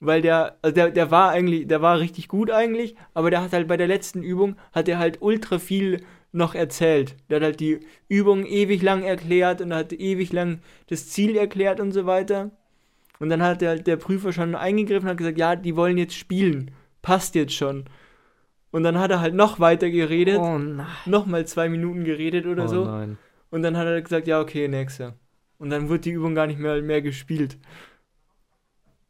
[SPEAKER 1] Weil der, also der, der war eigentlich, der war richtig gut eigentlich, aber der hat halt bei der letzten Übung, hat er halt ultra viel noch erzählt. Der hat halt die Übung ewig lang erklärt und hat ewig lang das Ziel erklärt und so weiter. Und dann hat der, der Prüfer schon eingegriffen und hat gesagt, ja, die wollen jetzt spielen. Passt jetzt schon. Und dann hat er halt noch weiter geredet,
[SPEAKER 2] Oh nein.
[SPEAKER 1] nochmal zwei Minuten geredet oder
[SPEAKER 2] oh
[SPEAKER 1] so.
[SPEAKER 2] nein.
[SPEAKER 1] Und dann hat er gesagt, ja, okay, nächster. Und dann wird die Übung gar nicht mehr, mehr gespielt.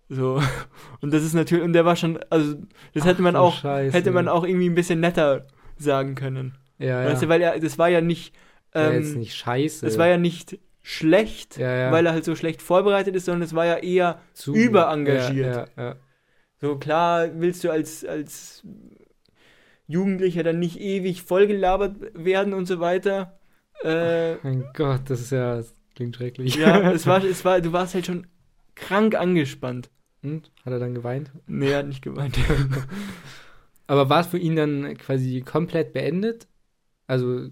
[SPEAKER 1] So. Und das ist natürlich, und der war schon, also, das hätte
[SPEAKER 2] Ach
[SPEAKER 1] man
[SPEAKER 2] du
[SPEAKER 1] auch,
[SPEAKER 2] Scheiße.
[SPEAKER 1] hätte man auch irgendwie ein bisschen netter sagen können.
[SPEAKER 2] Ja,
[SPEAKER 1] Weißt du,
[SPEAKER 2] ja.
[SPEAKER 1] weil er, das war ja nicht,
[SPEAKER 2] ja,
[SPEAKER 1] ähm,
[SPEAKER 2] jetzt nicht scheiße.
[SPEAKER 1] das war ja nicht schlecht,
[SPEAKER 2] ja, ja.
[SPEAKER 1] weil er halt so schlecht vorbereitet ist, sondern es war ja eher,
[SPEAKER 2] Zu-
[SPEAKER 1] überengagiert.
[SPEAKER 2] Ja, ja, ja.
[SPEAKER 1] so klar willst du als, als Jugendlicher dann nicht ewig vollgelabert werden und so weiter. Äh,
[SPEAKER 2] Mein Gott, das ist ja, das klingt schrecklich.
[SPEAKER 1] ja, es war, es war, du warst halt schon krank angespannt.
[SPEAKER 2] Und? Hat er dann geweint?
[SPEAKER 1] Nee, er hat nicht geweint.
[SPEAKER 2] Aber war es für ihn dann quasi komplett beendet? Also,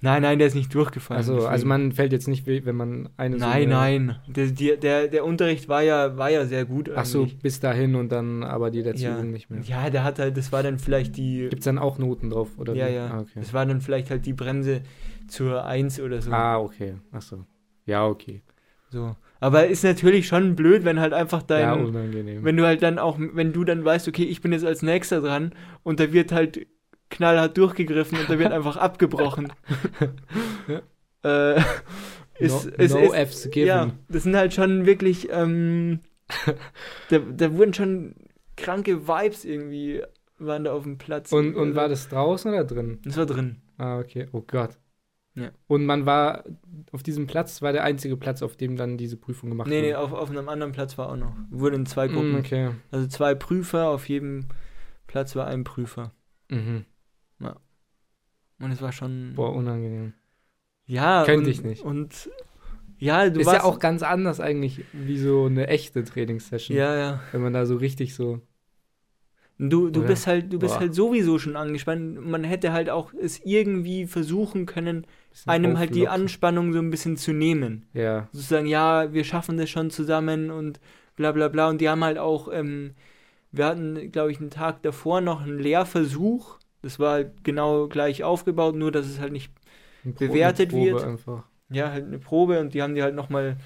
[SPEAKER 1] nein, nein, der ist nicht durchgefallen.
[SPEAKER 2] also,
[SPEAKER 1] deswegen.
[SPEAKER 2] also man fällt jetzt nicht, weh, wenn man eine so
[SPEAKER 1] Nein,
[SPEAKER 2] eine,
[SPEAKER 1] nein. Der, der, der, Unterricht war ja, war ja sehr gut.
[SPEAKER 2] Ach so,
[SPEAKER 1] eigentlich.
[SPEAKER 2] bis dahin und dann aber die letzte
[SPEAKER 1] ja.
[SPEAKER 2] Übung nicht mehr.
[SPEAKER 1] Ja, der hat halt, das war dann vielleicht die.
[SPEAKER 2] Gibt es dann auch Noten drauf, oder?
[SPEAKER 1] ja,
[SPEAKER 2] wie?
[SPEAKER 1] ja.
[SPEAKER 2] Ah, okay.
[SPEAKER 1] Das war dann vielleicht halt die Bremse zur 1 oder so.
[SPEAKER 2] Ah, okay. Ach so. Ja, okay.
[SPEAKER 1] so. Aber ist natürlich schon blöd, wenn halt einfach dein.
[SPEAKER 2] ja, unangenehm.
[SPEAKER 1] wenn du halt dann auch, wenn du dann weißt, okay, ich bin jetzt als nächster dran und da wird halt knallhart durchgegriffen und da wird einfach abgebrochen. äh, ist,
[SPEAKER 2] no
[SPEAKER 1] ist,
[SPEAKER 2] no
[SPEAKER 1] ist,
[SPEAKER 2] Fs given.
[SPEAKER 1] ja, das sind halt schon wirklich, ähm, da, da wurden schon kranke Vibes irgendwie, waren da auf dem Platz.
[SPEAKER 2] Und, und
[SPEAKER 1] Also,
[SPEAKER 2] war das draußen oder drin?
[SPEAKER 1] Das war drin.
[SPEAKER 2] Ah, okay. Oh Gott.
[SPEAKER 1] Ja.
[SPEAKER 2] Und man war auf diesem Platz, war der einzige Platz, auf dem dann diese Prüfung gemacht
[SPEAKER 1] Nee, nee,
[SPEAKER 2] wurde.
[SPEAKER 1] auf, auf einem anderen Platz war auch noch. Wurden in zwei Gruppen.
[SPEAKER 2] Mm, okay.
[SPEAKER 1] Also zwei Prüfer, auf jedem Platz war ein Prüfer.
[SPEAKER 2] Mhm.
[SPEAKER 1] Und es war schon.
[SPEAKER 2] Boah, unangenehm.
[SPEAKER 1] Ja,
[SPEAKER 2] Könnte
[SPEAKER 1] und,
[SPEAKER 2] ich nicht.
[SPEAKER 1] Und ja, du
[SPEAKER 2] ist
[SPEAKER 1] warst
[SPEAKER 2] ja auch ganz anders eigentlich, wie so eine echte Trainingssession.
[SPEAKER 1] Ja, ja.
[SPEAKER 2] Wenn man da so richtig so.
[SPEAKER 1] Du, du
[SPEAKER 2] Oder?
[SPEAKER 1] bist halt, du bist
[SPEAKER 2] Boah.
[SPEAKER 1] halt sowieso schon angespannt. Man hätte halt auch es irgendwie versuchen können, einem halt die. Anspannung so ein bisschen zu nehmen.
[SPEAKER 2] Ja.
[SPEAKER 1] Sozusagen, ja, wir schaffen das schon zusammen und bla bla bla. Und die haben halt auch, ähm, wir hatten, glaube ich, einen Tag davor noch einen Lehrversuch. Das war halt genau gleich aufgebaut, nur dass es halt nicht Bewertet
[SPEAKER 2] eine Probe
[SPEAKER 1] wird.
[SPEAKER 2] Einfach.
[SPEAKER 1] ja, halt eine Probe und die haben dir halt nochmal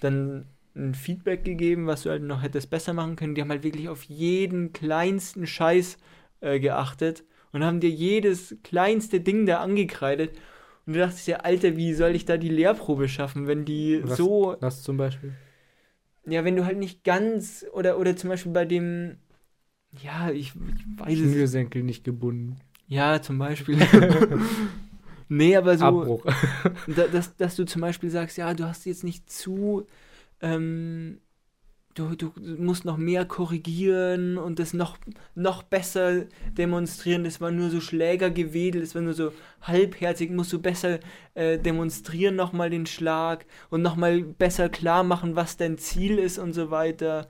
[SPEAKER 1] dann ein Feedback gegeben, was du halt noch hättest besser machen können. Die haben halt wirklich auf jeden kleinsten Scheiß äh, geachtet und haben dir jedes kleinste Ding da angekreidet. Und du dachtest dir, Alter, wie soll ich da die Lehrprobe schaffen, wenn die
[SPEAKER 2] Was-
[SPEAKER 1] so,
[SPEAKER 2] Was zum Beispiel?
[SPEAKER 1] ja, wenn du halt nicht ganz, oder, oder zum Beispiel bei dem, ja, ich, ich weiß es,
[SPEAKER 2] Schnürsenkel nicht gebunden.
[SPEAKER 1] ja, zum Beispiel. nee, aber so,
[SPEAKER 2] Abbruch.
[SPEAKER 1] da, dass, dass du zum Beispiel sagst, ja, du hast jetzt nicht zu, ähm, du, du musst noch mehr korrigieren und das noch, noch besser demonstrieren. Das war nur so Schlägergewedel, das war nur so halbherzig, musst du besser äh, demonstrieren nochmal den Schlag und nochmal besser klar machen, was dein Ziel ist und so weiter.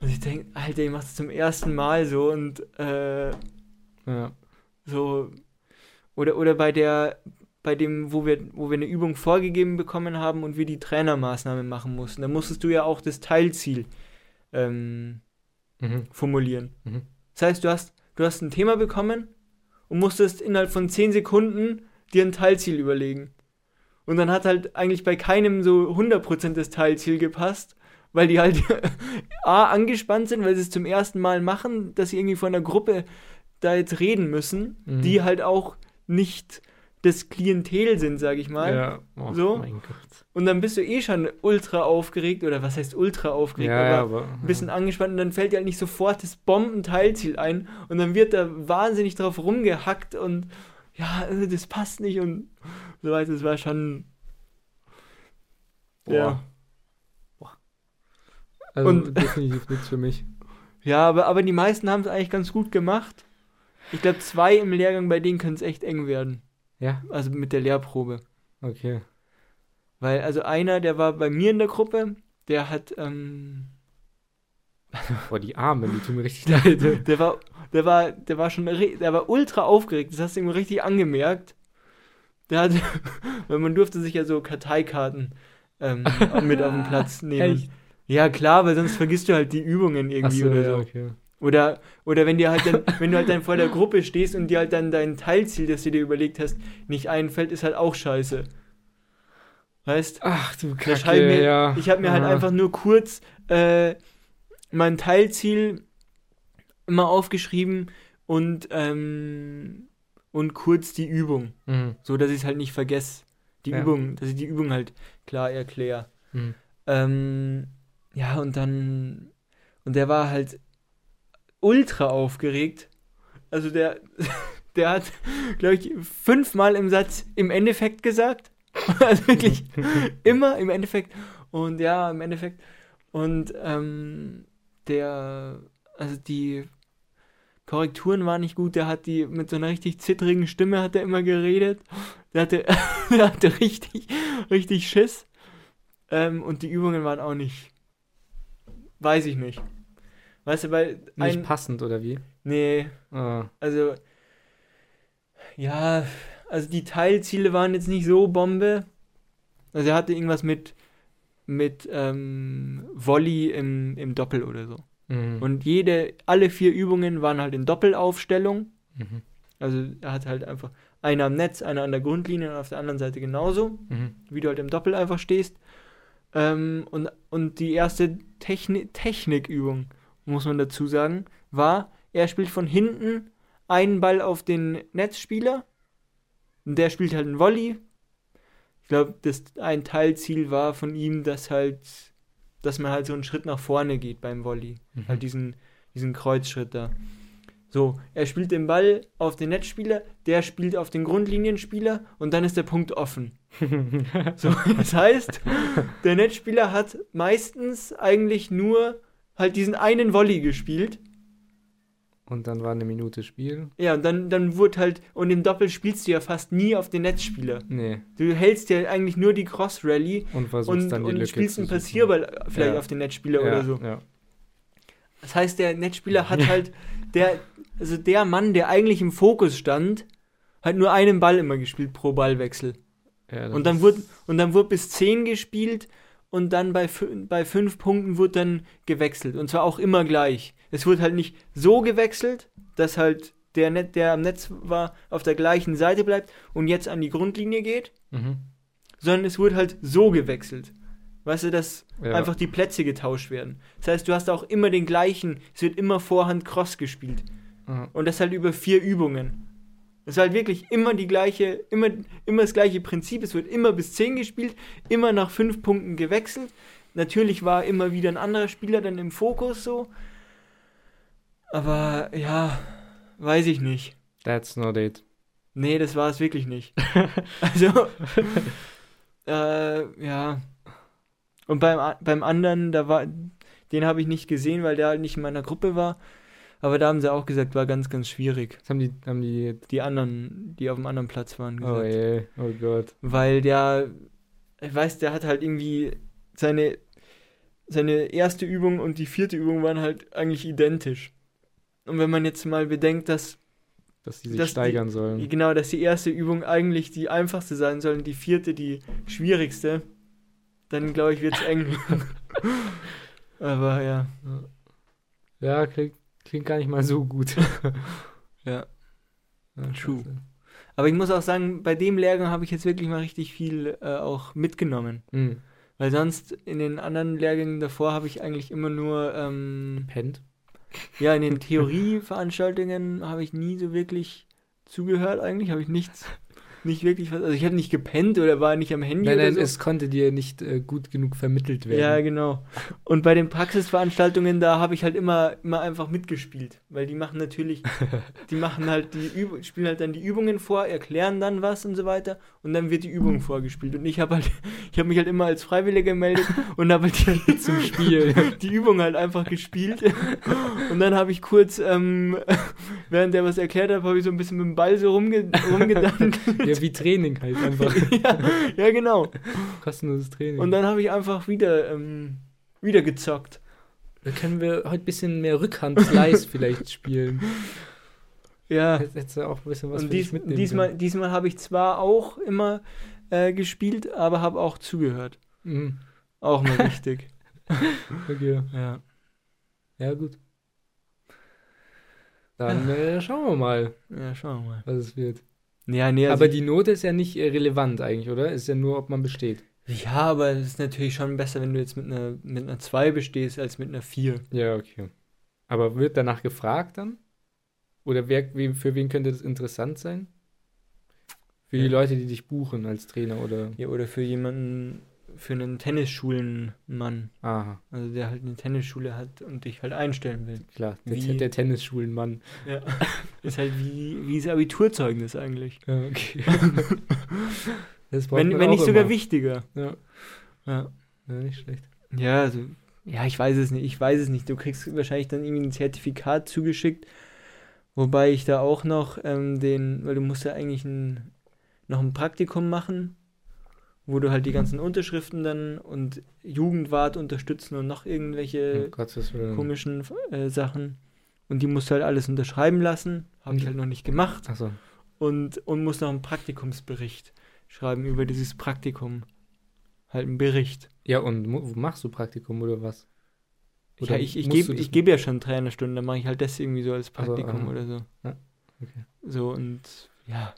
[SPEAKER 1] Und ich denke, Alter, ich mach das zum ersten Mal so und äh,
[SPEAKER 2] ja.
[SPEAKER 1] so oder oder bei der bei dem wo wir wo wir eine Übung vorgegeben bekommen haben und wir die Trainermaßnahme machen mussten da musstest du ja auch das Teilziel ähm,
[SPEAKER 2] Mhm.
[SPEAKER 1] formulieren
[SPEAKER 2] Mhm.
[SPEAKER 1] das heißt du hast du hast ein Thema bekommen und musstest innerhalb von 10 Sekunden dir ein Teilziel überlegen und dann hat halt eigentlich bei keinem so 100% das Teilziel gepasst weil die halt A, angespannt sind, weil sie es zum ersten Mal machen, dass sie irgendwie von der Gruppe da jetzt reden müssen,
[SPEAKER 2] Mhm.
[SPEAKER 1] die halt auch nicht das Klientel sind, sag ich mal.
[SPEAKER 2] Ja. Oh,
[SPEAKER 1] So?
[SPEAKER 2] mein Gott.
[SPEAKER 1] Und dann bist du eh schon ultra aufgeregt, oder was heißt ultra aufgeregt,
[SPEAKER 2] Ja, ja,
[SPEAKER 1] aber
[SPEAKER 2] aber.
[SPEAKER 1] ein bisschen angespannt und dann fällt dir halt nicht sofort das Bombenteilziel ein und dann wird da wahnsinnig drauf rumgehackt und ja, äh, das passt nicht und so weiter. Das war schon. Ja.
[SPEAKER 2] Also
[SPEAKER 1] Und-
[SPEAKER 2] definitiv nichts für mich.
[SPEAKER 1] Ja, aber, aber die meisten haben es eigentlich ganz gut gemacht. Ich glaube, zwei im Lehrgang, bei denen könnte es echt eng werden.
[SPEAKER 2] Ja,
[SPEAKER 1] Also mit der Lehrprobe.
[SPEAKER 2] okay.
[SPEAKER 1] Weil, also einer, der war bei mir in der Gruppe, der hat, ähm,
[SPEAKER 2] Boah, die Arme, die tun mir richtig leid.
[SPEAKER 1] der war, der war, der war schon, der war ultra aufgeregt. Das hast du ihm richtig angemerkt. Der hat, weil man durfte sich ja so Karteikarten ähm, mit auf den Platz nehmen.
[SPEAKER 2] Echt?
[SPEAKER 1] Ja, klar, weil sonst vergisst du halt die Übungen irgendwie
[SPEAKER 2] Achso,
[SPEAKER 1] oder
[SPEAKER 2] ja,
[SPEAKER 1] so.
[SPEAKER 2] okay.
[SPEAKER 1] Oder, oder wenn dir halt dann, wenn du halt dann vor der Gruppe stehst und dir halt dann dein Teilziel, das du dir überlegt hast, nicht einfällt, ist halt auch scheiße. Weißt?
[SPEAKER 2] Ach du Kacke,
[SPEAKER 1] mir,
[SPEAKER 2] ja.
[SPEAKER 1] Ich habe mir halt
[SPEAKER 2] Ah.
[SPEAKER 1] einfach nur kurz äh, mein Teilziel immer aufgeschrieben und, ähm, und kurz die Übung,
[SPEAKER 2] Mhm.
[SPEAKER 1] so dass ich es halt nicht vergesse. Die
[SPEAKER 2] Ja.
[SPEAKER 1] Übung, dass ich die Übung halt klar erkläre.
[SPEAKER 2] Mhm.
[SPEAKER 1] Ähm, ja, und dann. Und der war halt ultra aufgeregt. Also der, der hat, glaube ich, fünfmal im Satz im Endeffekt gesagt. Also wirklich immer im Endeffekt. Und ja, im Endeffekt. Und ähm, der, also die Korrekturen waren nicht gut. Der hat die mit so einer richtig zittrigen Stimme hat er immer geredet. Der hatte, der hatte richtig, richtig Schiss. Ähm, und die Übungen waren auch nicht. Weiß ich nicht. Weißt du, weil
[SPEAKER 2] Nicht passend, oder wie?
[SPEAKER 1] Nee,
[SPEAKER 2] Ah.
[SPEAKER 1] also. Ja, also die Teilziele waren jetzt nicht so Bombe. Also er hatte irgendwas mit. mit ähm, Volley im, im Doppel oder so.
[SPEAKER 2] Mhm.
[SPEAKER 1] Und jede, alle vier Übungen waren halt in Doppelaufstellung.
[SPEAKER 2] Mhm.
[SPEAKER 1] Also er hat halt einfach einer am Netz, einer an der Grundlinie und auf der anderen Seite genauso.
[SPEAKER 2] Mhm.
[SPEAKER 1] wie du halt im Doppel einfach stehst. Ähm, und, und die erste Techni Technikübung, muss man dazu sagen, war, er spielt von hinten einen Ball auf den Netzspieler. Und der spielt halt einen Volley. Ich glaube, das ein Teilziel war von ihm, dass halt, dass man halt so einen Schritt nach vorne geht beim Volley.
[SPEAKER 2] Mhm.
[SPEAKER 1] Halt diesen, diesen Kreuzschritt da. So, er spielt den Ball auf den Netzspieler, der spielt auf den Grundlinienspieler und dann ist der Punkt offen. So, das heißt, der Netzspieler hat meistens eigentlich nur halt diesen einen Volley gespielt.
[SPEAKER 2] Und dann war eine Minute Spiel.
[SPEAKER 1] Ja, und dann, dann wurde halt, und im Doppel spielst du ja fast nie auf den Netzspieler.
[SPEAKER 2] Nee.
[SPEAKER 1] Du hältst ja eigentlich nur die Cross-Rally
[SPEAKER 2] Und versuchst
[SPEAKER 1] und,
[SPEAKER 2] dann die
[SPEAKER 1] und
[SPEAKER 2] Lücke
[SPEAKER 1] spielst einen. Passierball vielleicht
[SPEAKER 2] Ja.
[SPEAKER 1] auf den Netzspieler
[SPEAKER 2] ja,
[SPEAKER 1] oder so.
[SPEAKER 2] Ja.
[SPEAKER 1] Das heißt, der Netzspieler hat halt, der, also der Mann, der eigentlich im Fokus stand, hat nur einen Ball immer gespielt pro Ballwechsel.
[SPEAKER 2] Ja,
[SPEAKER 1] Und dann wurde und dann wurde bis 10 gespielt und dann bei, bei 5 Punkten wurde dann gewechselt. Und zwar auch immer gleich. Es wurde halt nicht so gewechselt, dass halt der, Net, der am Netz war, auf der gleichen Seite bleibt und jetzt an die Grundlinie geht,
[SPEAKER 2] Mhm.
[SPEAKER 1] sondern es wurde halt so gewechselt. Weißt du, dass
[SPEAKER 2] Ja.
[SPEAKER 1] einfach die Plätze getauscht werden. Das heißt, du hast auch immer den gleichen, es wird immer Vorhand Cross gespielt.
[SPEAKER 2] Ah.
[SPEAKER 1] Und das halt über vier Übungen. Es ist halt wirklich immer die gleiche, immer, immer das gleiche Prinzip. Es wird immer bis 10 gespielt, immer nach 5 Punkten gewechselt. Natürlich war immer wieder ein anderer Spieler dann im Fokus so. Aber ja, weiß ich nicht.
[SPEAKER 2] That's not it.
[SPEAKER 1] Nee, das war es wirklich nicht. also, äh, ja. Und beim, beim anderen, da war, den habe ich nicht gesehen, weil der halt nicht in meiner Gruppe war. Aber da haben sie auch gesagt, war ganz, ganz schwierig.
[SPEAKER 2] Das haben die, haben die.
[SPEAKER 1] Die anderen, die auf dem anderen Platz waren,
[SPEAKER 2] Oh
[SPEAKER 1] gesagt.
[SPEAKER 2] je, oh Gott.
[SPEAKER 1] Weil der, ich weiß, der hat halt irgendwie seine, seine erste Übung und die vierte Übung waren halt eigentlich identisch. Und wenn man jetzt mal bedenkt, dass
[SPEAKER 2] Dass die sich
[SPEAKER 1] Dass die-
[SPEAKER 2] steigern sollen.
[SPEAKER 1] Genau, dass die erste Übung eigentlich die einfachste sein soll und die vierte die schwierigste. Dann glaube ich, wird es eng. Aber ja.
[SPEAKER 2] Ja, klingt, klingt gar nicht mal so gut.
[SPEAKER 1] Ja.
[SPEAKER 2] Ja,
[SPEAKER 1] True.
[SPEAKER 2] scheiße.
[SPEAKER 1] Aber ich muss auch sagen, bei dem Lehrgang habe ich jetzt wirklich mal richtig viel äh, auch mitgenommen.
[SPEAKER 2] Hm.
[SPEAKER 1] Weil sonst in den anderen Lehrgängen davor habe ich eigentlich immer nur, ähm,
[SPEAKER 2] Pennt.
[SPEAKER 1] ja, in den Theorieveranstaltungen habe ich nie so wirklich zugehört eigentlich, habe ich nichts, nicht wirklich was, also ich habe nicht gepennt oder war nicht am Handy
[SPEAKER 2] Nein,
[SPEAKER 1] oder
[SPEAKER 2] nein,
[SPEAKER 1] so.
[SPEAKER 2] es konnte dir nicht äh, gut genug vermittelt werden.
[SPEAKER 1] Ja, genau. Und bei den Praxisveranstaltungen, da habe ich halt immer, immer einfach mitgespielt. Weil die machen natürlich, die machen halt die Übung, spielen halt dann die Übungen vor, erklären dann was und so weiter und dann wird die Übung vorgespielt. Und ich habe halt, ich habe mich halt immer als Freiwilliger gemeldet und habe halt die, zum Spiel die Übung halt einfach gespielt. Und dann habe ich kurz, ähm, während der was erklärt hat, habe ich so ein bisschen mit dem Ball so rumge rumgedankt.
[SPEAKER 2] ja, wie Training halt einfach.
[SPEAKER 1] ja, ja, genau.
[SPEAKER 2] Kostenloses Training.
[SPEAKER 1] Und dann habe ich einfach wieder, ähm, wieder gezockt.
[SPEAKER 2] da können wir heute ein bisschen mehr Rückhand-Slice vielleicht spielen.
[SPEAKER 1] Ja.
[SPEAKER 2] Jetzt hättest du auch ein bisschen was
[SPEAKER 1] und dies,
[SPEAKER 2] mitnehmen
[SPEAKER 1] diesmal, diesmal habe ich zwar auch immer äh, gespielt, aber habe auch zugehört.
[SPEAKER 2] können.
[SPEAKER 1] Auch mal wichtig.
[SPEAKER 2] Mhm, okay.
[SPEAKER 1] ja.
[SPEAKER 2] Ja, gut. Dann äh, schauen wir mal,
[SPEAKER 1] ja, schauen wir mal.
[SPEAKER 2] was es wird.
[SPEAKER 1] Ja, nee, also
[SPEAKER 2] aber die Note ist ja nicht äh, relevant eigentlich, oder? Ist ja nur, ob man besteht.
[SPEAKER 1] ja, aber es ist natürlich schon besser, wenn du jetzt mit einer, mit einer 2 bestehst, als mit einer 4.
[SPEAKER 2] Ja, okay. Aber wird danach gefragt dann? Oder wer, für wen könnte das interessant sein? Für die
[SPEAKER 1] Ja.
[SPEAKER 2] Leute, die dich buchen als Trainer oder.
[SPEAKER 1] Ja, oder für jemanden, für einen Tennisschulenmann.
[SPEAKER 2] Aha,
[SPEAKER 1] Also der halt eine Tennisschule hat und dich halt einstellen will.
[SPEAKER 2] klar. Der,
[SPEAKER 1] Wie-
[SPEAKER 2] der Tennisschulenmann.
[SPEAKER 1] Ja. ist halt wie, wie das Abiturzeugnis eigentlich.
[SPEAKER 2] Ja, okay. das
[SPEAKER 1] Wenn, wenn nicht sogar
[SPEAKER 2] immer.
[SPEAKER 1] wichtiger.
[SPEAKER 2] Ja.
[SPEAKER 1] Ja.
[SPEAKER 2] ja, nicht schlecht.
[SPEAKER 1] Ja, also, ja, ich weiß es nicht. Ich weiß es nicht. Du kriegst wahrscheinlich dann irgendwie ein Zertifikat zugeschickt. Wobei ich da auch noch ähm, den, weil du musst ja eigentlich ein, noch ein Praktikum machen, wo du halt die ganzen Unterschriften dann und Jugendwart unterstützen und noch irgendwelche
[SPEAKER 2] Oh
[SPEAKER 1] komischen äh, Sachen. Und die musst du halt alles unterschreiben lassen. Habe ich halt noch nicht gemacht.
[SPEAKER 2] Achso.
[SPEAKER 1] Und, und musst noch einen Praktikumsbericht schreiben über dieses Praktikum. Halt einen Bericht.
[SPEAKER 2] Ja, und machst du Praktikum oder was?
[SPEAKER 1] ja, ich, ich gebe geb ja schon Trainerstunden, dann mache ich halt das irgendwie so als
[SPEAKER 2] Also,
[SPEAKER 1] Praktikum
[SPEAKER 2] ah.
[SPEAKER 1] oder so.
[SPEAKER 2] Ja, okay.
[SPEAKER 1] So und ja.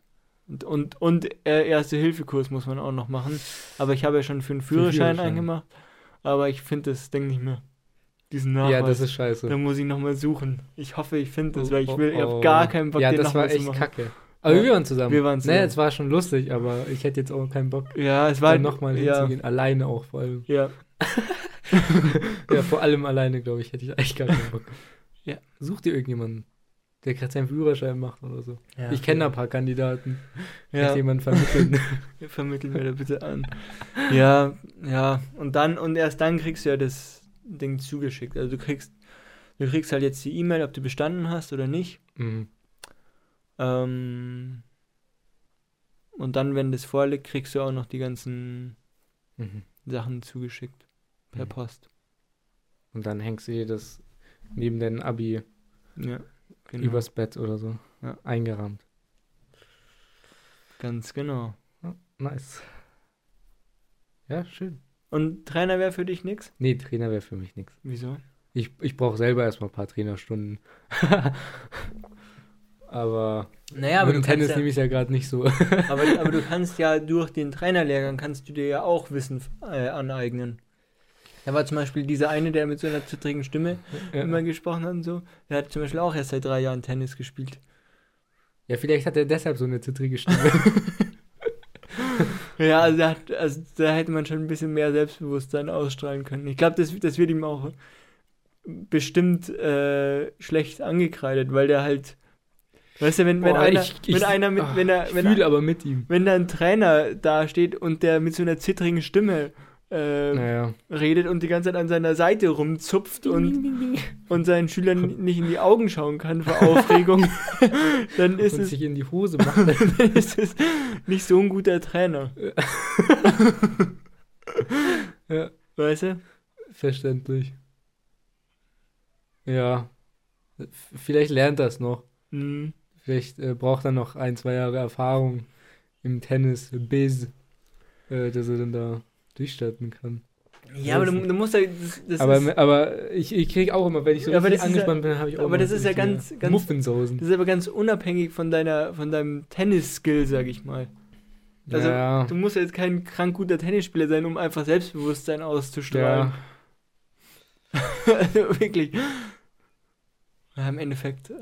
[SPEAKER 1] Und, und, und äh, Erste-Hilfe-Kurs muss man auch noch machen. Aber ich habe ja schon für einen Führerschein,
[SPEAKER 2] Führerschein.
[SPEAKER 1] eingemacht. Aber ich finde das Ding nicht mehr. Diesen Nachweis.
[SPEAKER 2] Ja, das ist scheiße.
[SPEAKER 1] da muss ich nochmal suchen. Ich hoffe, ich finde das,
[SPEAKER 2] Oh,
[SPEAKER 1] weil ich
[SPEAKER 2] oh,
[SPEAKER 1] will, ich
[SPEAKER 2] oh.
[SPEAKER 1] habe gar keinen Bock,
[SPEAKER 2] Ja,
[SPEAKER 1] den
[SPEAKER 2] das war echt
[SPEAKER 1] machen.
[SPEAKER 2] kacke. Aber
[SPEAKER 1] Ja.
[SPEAKER 2] wir waren zusammen.
[SPEAKER 1] Wir waren zusammen.
[SPEAKER 2] Naja, es war schon lustig, aber ich hätte jetzt auch keinen Bock,
[SPEAKER 1] Ja, es war halt
[SPEAKER 2] nochmal
[SPEAKER 1] ja,
[SPEAKER 2] hinzugehen. Alleine auch vor allem.
[SPEAKER 1] ja,
[SPEAKER 2] Ja, vor allem alleine, glaube ich, hätte ich eigentlich gar keinen Bock.
[SPEAKER 1] Ja.
[SPEAKER 2] Such dir irgendjemanden, der gerade seinen Führerschein macht oder so.
[SPEAKER 1] ja.
[SPEAKER 2] ich kenne da ein paar Kandidaten.
[SPEAKER 1] ja.
[SPEAKER 2] Kann jemand vermitteln.
[SPEAKER 1] Vermitteln mir da bitte an. Ja, ja. Und dann, und erst dann kriegst du ja das Ding zugeschickt. Also du kriegst, du kriegst halt jetzt die E-Mail, ob du bestanden hast oder nicht.
[SPEAKER 2] mhm.
[SPEAKER 1] Ähm, und dann, wenn das vorliegt, kriegst du auch noch die ganzen
[SPEAKER 2] Mhm.
[SPEAKER 1] Sachen zugeschickt. Per
[SPEAKER 2] Mhm.
[SPEAKER 1] Post.
[SPEAKER 2] Und dann hängst du dir das neben dein Abi
[SPEAKER 1] Ja, genau.
[SPEAKER 2] übers Bett oder so
[SPEAKER 1] Ja.
[SPEAKER 2] eingerahmt.
[SPEAKER 1] Ganz genau.
[SPEAKER 2] Ja, nice. Ja, schön.
[SPEAKER 1] Und Trainer wäre für dich nix?
[SPEAKER 2] Nee, Trainer wäre für mich nichts.
[SPEAKER 1] Wieso?
[SPEAKER 2] Ich, ich brauche selber erstmal ein paar Trainerstunden. aber
[SPEAKER 1] Naja,
[SPEAKER 2] mit dem Tennis nehme ich es ja gerade nicht so.
[SPEAKER 1] aber, aber du kannst ja durch den Trainerlehrgang kannst du dir ja auch Wissen äh, aneignen. Da war zum Beispiel dieser eine, der mit so einer zittrigen Stimme immer gesprochen hat und so, der hat zum Beispiel auch erst seit drei Jahren Tennis gespielt.
[SPEAKER 2] Ja, vielleicht hat er deshalb so eine zittrige Stimme.
[SPEAKER 1] Ja, also, hat, also da hätte man schon ein bisschen mehr Selbstbewusstsein ausstrahlen können. Ich glaube, das, das wird ihm auch bestimmt äh, schlecht angekreidet, weil der halt, weißt du, wenn, wenn
[SPEAKER 2] Boah,
[SPEAKER 1] einer,
[SPEAKER 2] ich- ich-
[SPEAKER 1] wenn einer mit,
[SPEAKER 2] ach,
[SPEAKER 1] wenn er,
[SPEAKER 2] ich
[SPEAKER 1] wenn,
[SPEAKER 2] fühle aber mit ihm.
[SPEAKER 1] wenn da ein Trainer da steht und der mit so einer zittrigen Stimme äh,
[SPEAKER 2] Naja.
[SPEAKER 1] redet und die ganze Zeit an seiner Seite rumzupft und, und seinen Schülern nicht in die Augen schauen kann vor Aufregung, dann ist
[SPEAKER 2] und
[SPEAKER 1] es
[SPEAKER 2] sich in die Hose macht.
[SPEAKER 1] dann ist es nicht so ein guter Trainer.
[SPEAKER 2] ja,
[SPEAKER 1] Weißt du?
[SPEAKER 2] verständlich. Ja. Vielleicht lernt das noch.
[SPEAKER 1] Mhm.
[SPEAKER 2] Vielleicht äh, braucht er noch ein, zwei Jahre Erfahrung im Tennis, Biz, äh, dass er dann da durchstarten kann.
[SPEAKER 1] Ja, aber du, du musst ja. Das, das
[SPEAKER 2] aber,
[SPEAKER 1] ist,
[SPEAKER 2] aber ich, ich krieg auch immer, wenn ich so
[SPEAKER 1] ist ja-
[SPEAKER 2] angespannt bin, habe ich auch
[SPEAKER 1] aber
[SPEAKER 2] immer
[SPEAKER 1] das ist ja ganz- ganz-
[SPEAKER 2] Muffinsoßen.
[SPEAKER 1] das ist aber ganz unabhängig von deiner, von deinem Tennis-Skill, sag ich mal. Also
[SPEAKER 2] ja,
[SPEAKER 1] du musst ja jetzt kein krank guter Tennisspieler sein, um einfach Selbstbewusstsein auszustrahlen.
[SPEAKER 2] ja.
[SPEAKER 1] also wirklich. Ja, Im Endeffekt äh,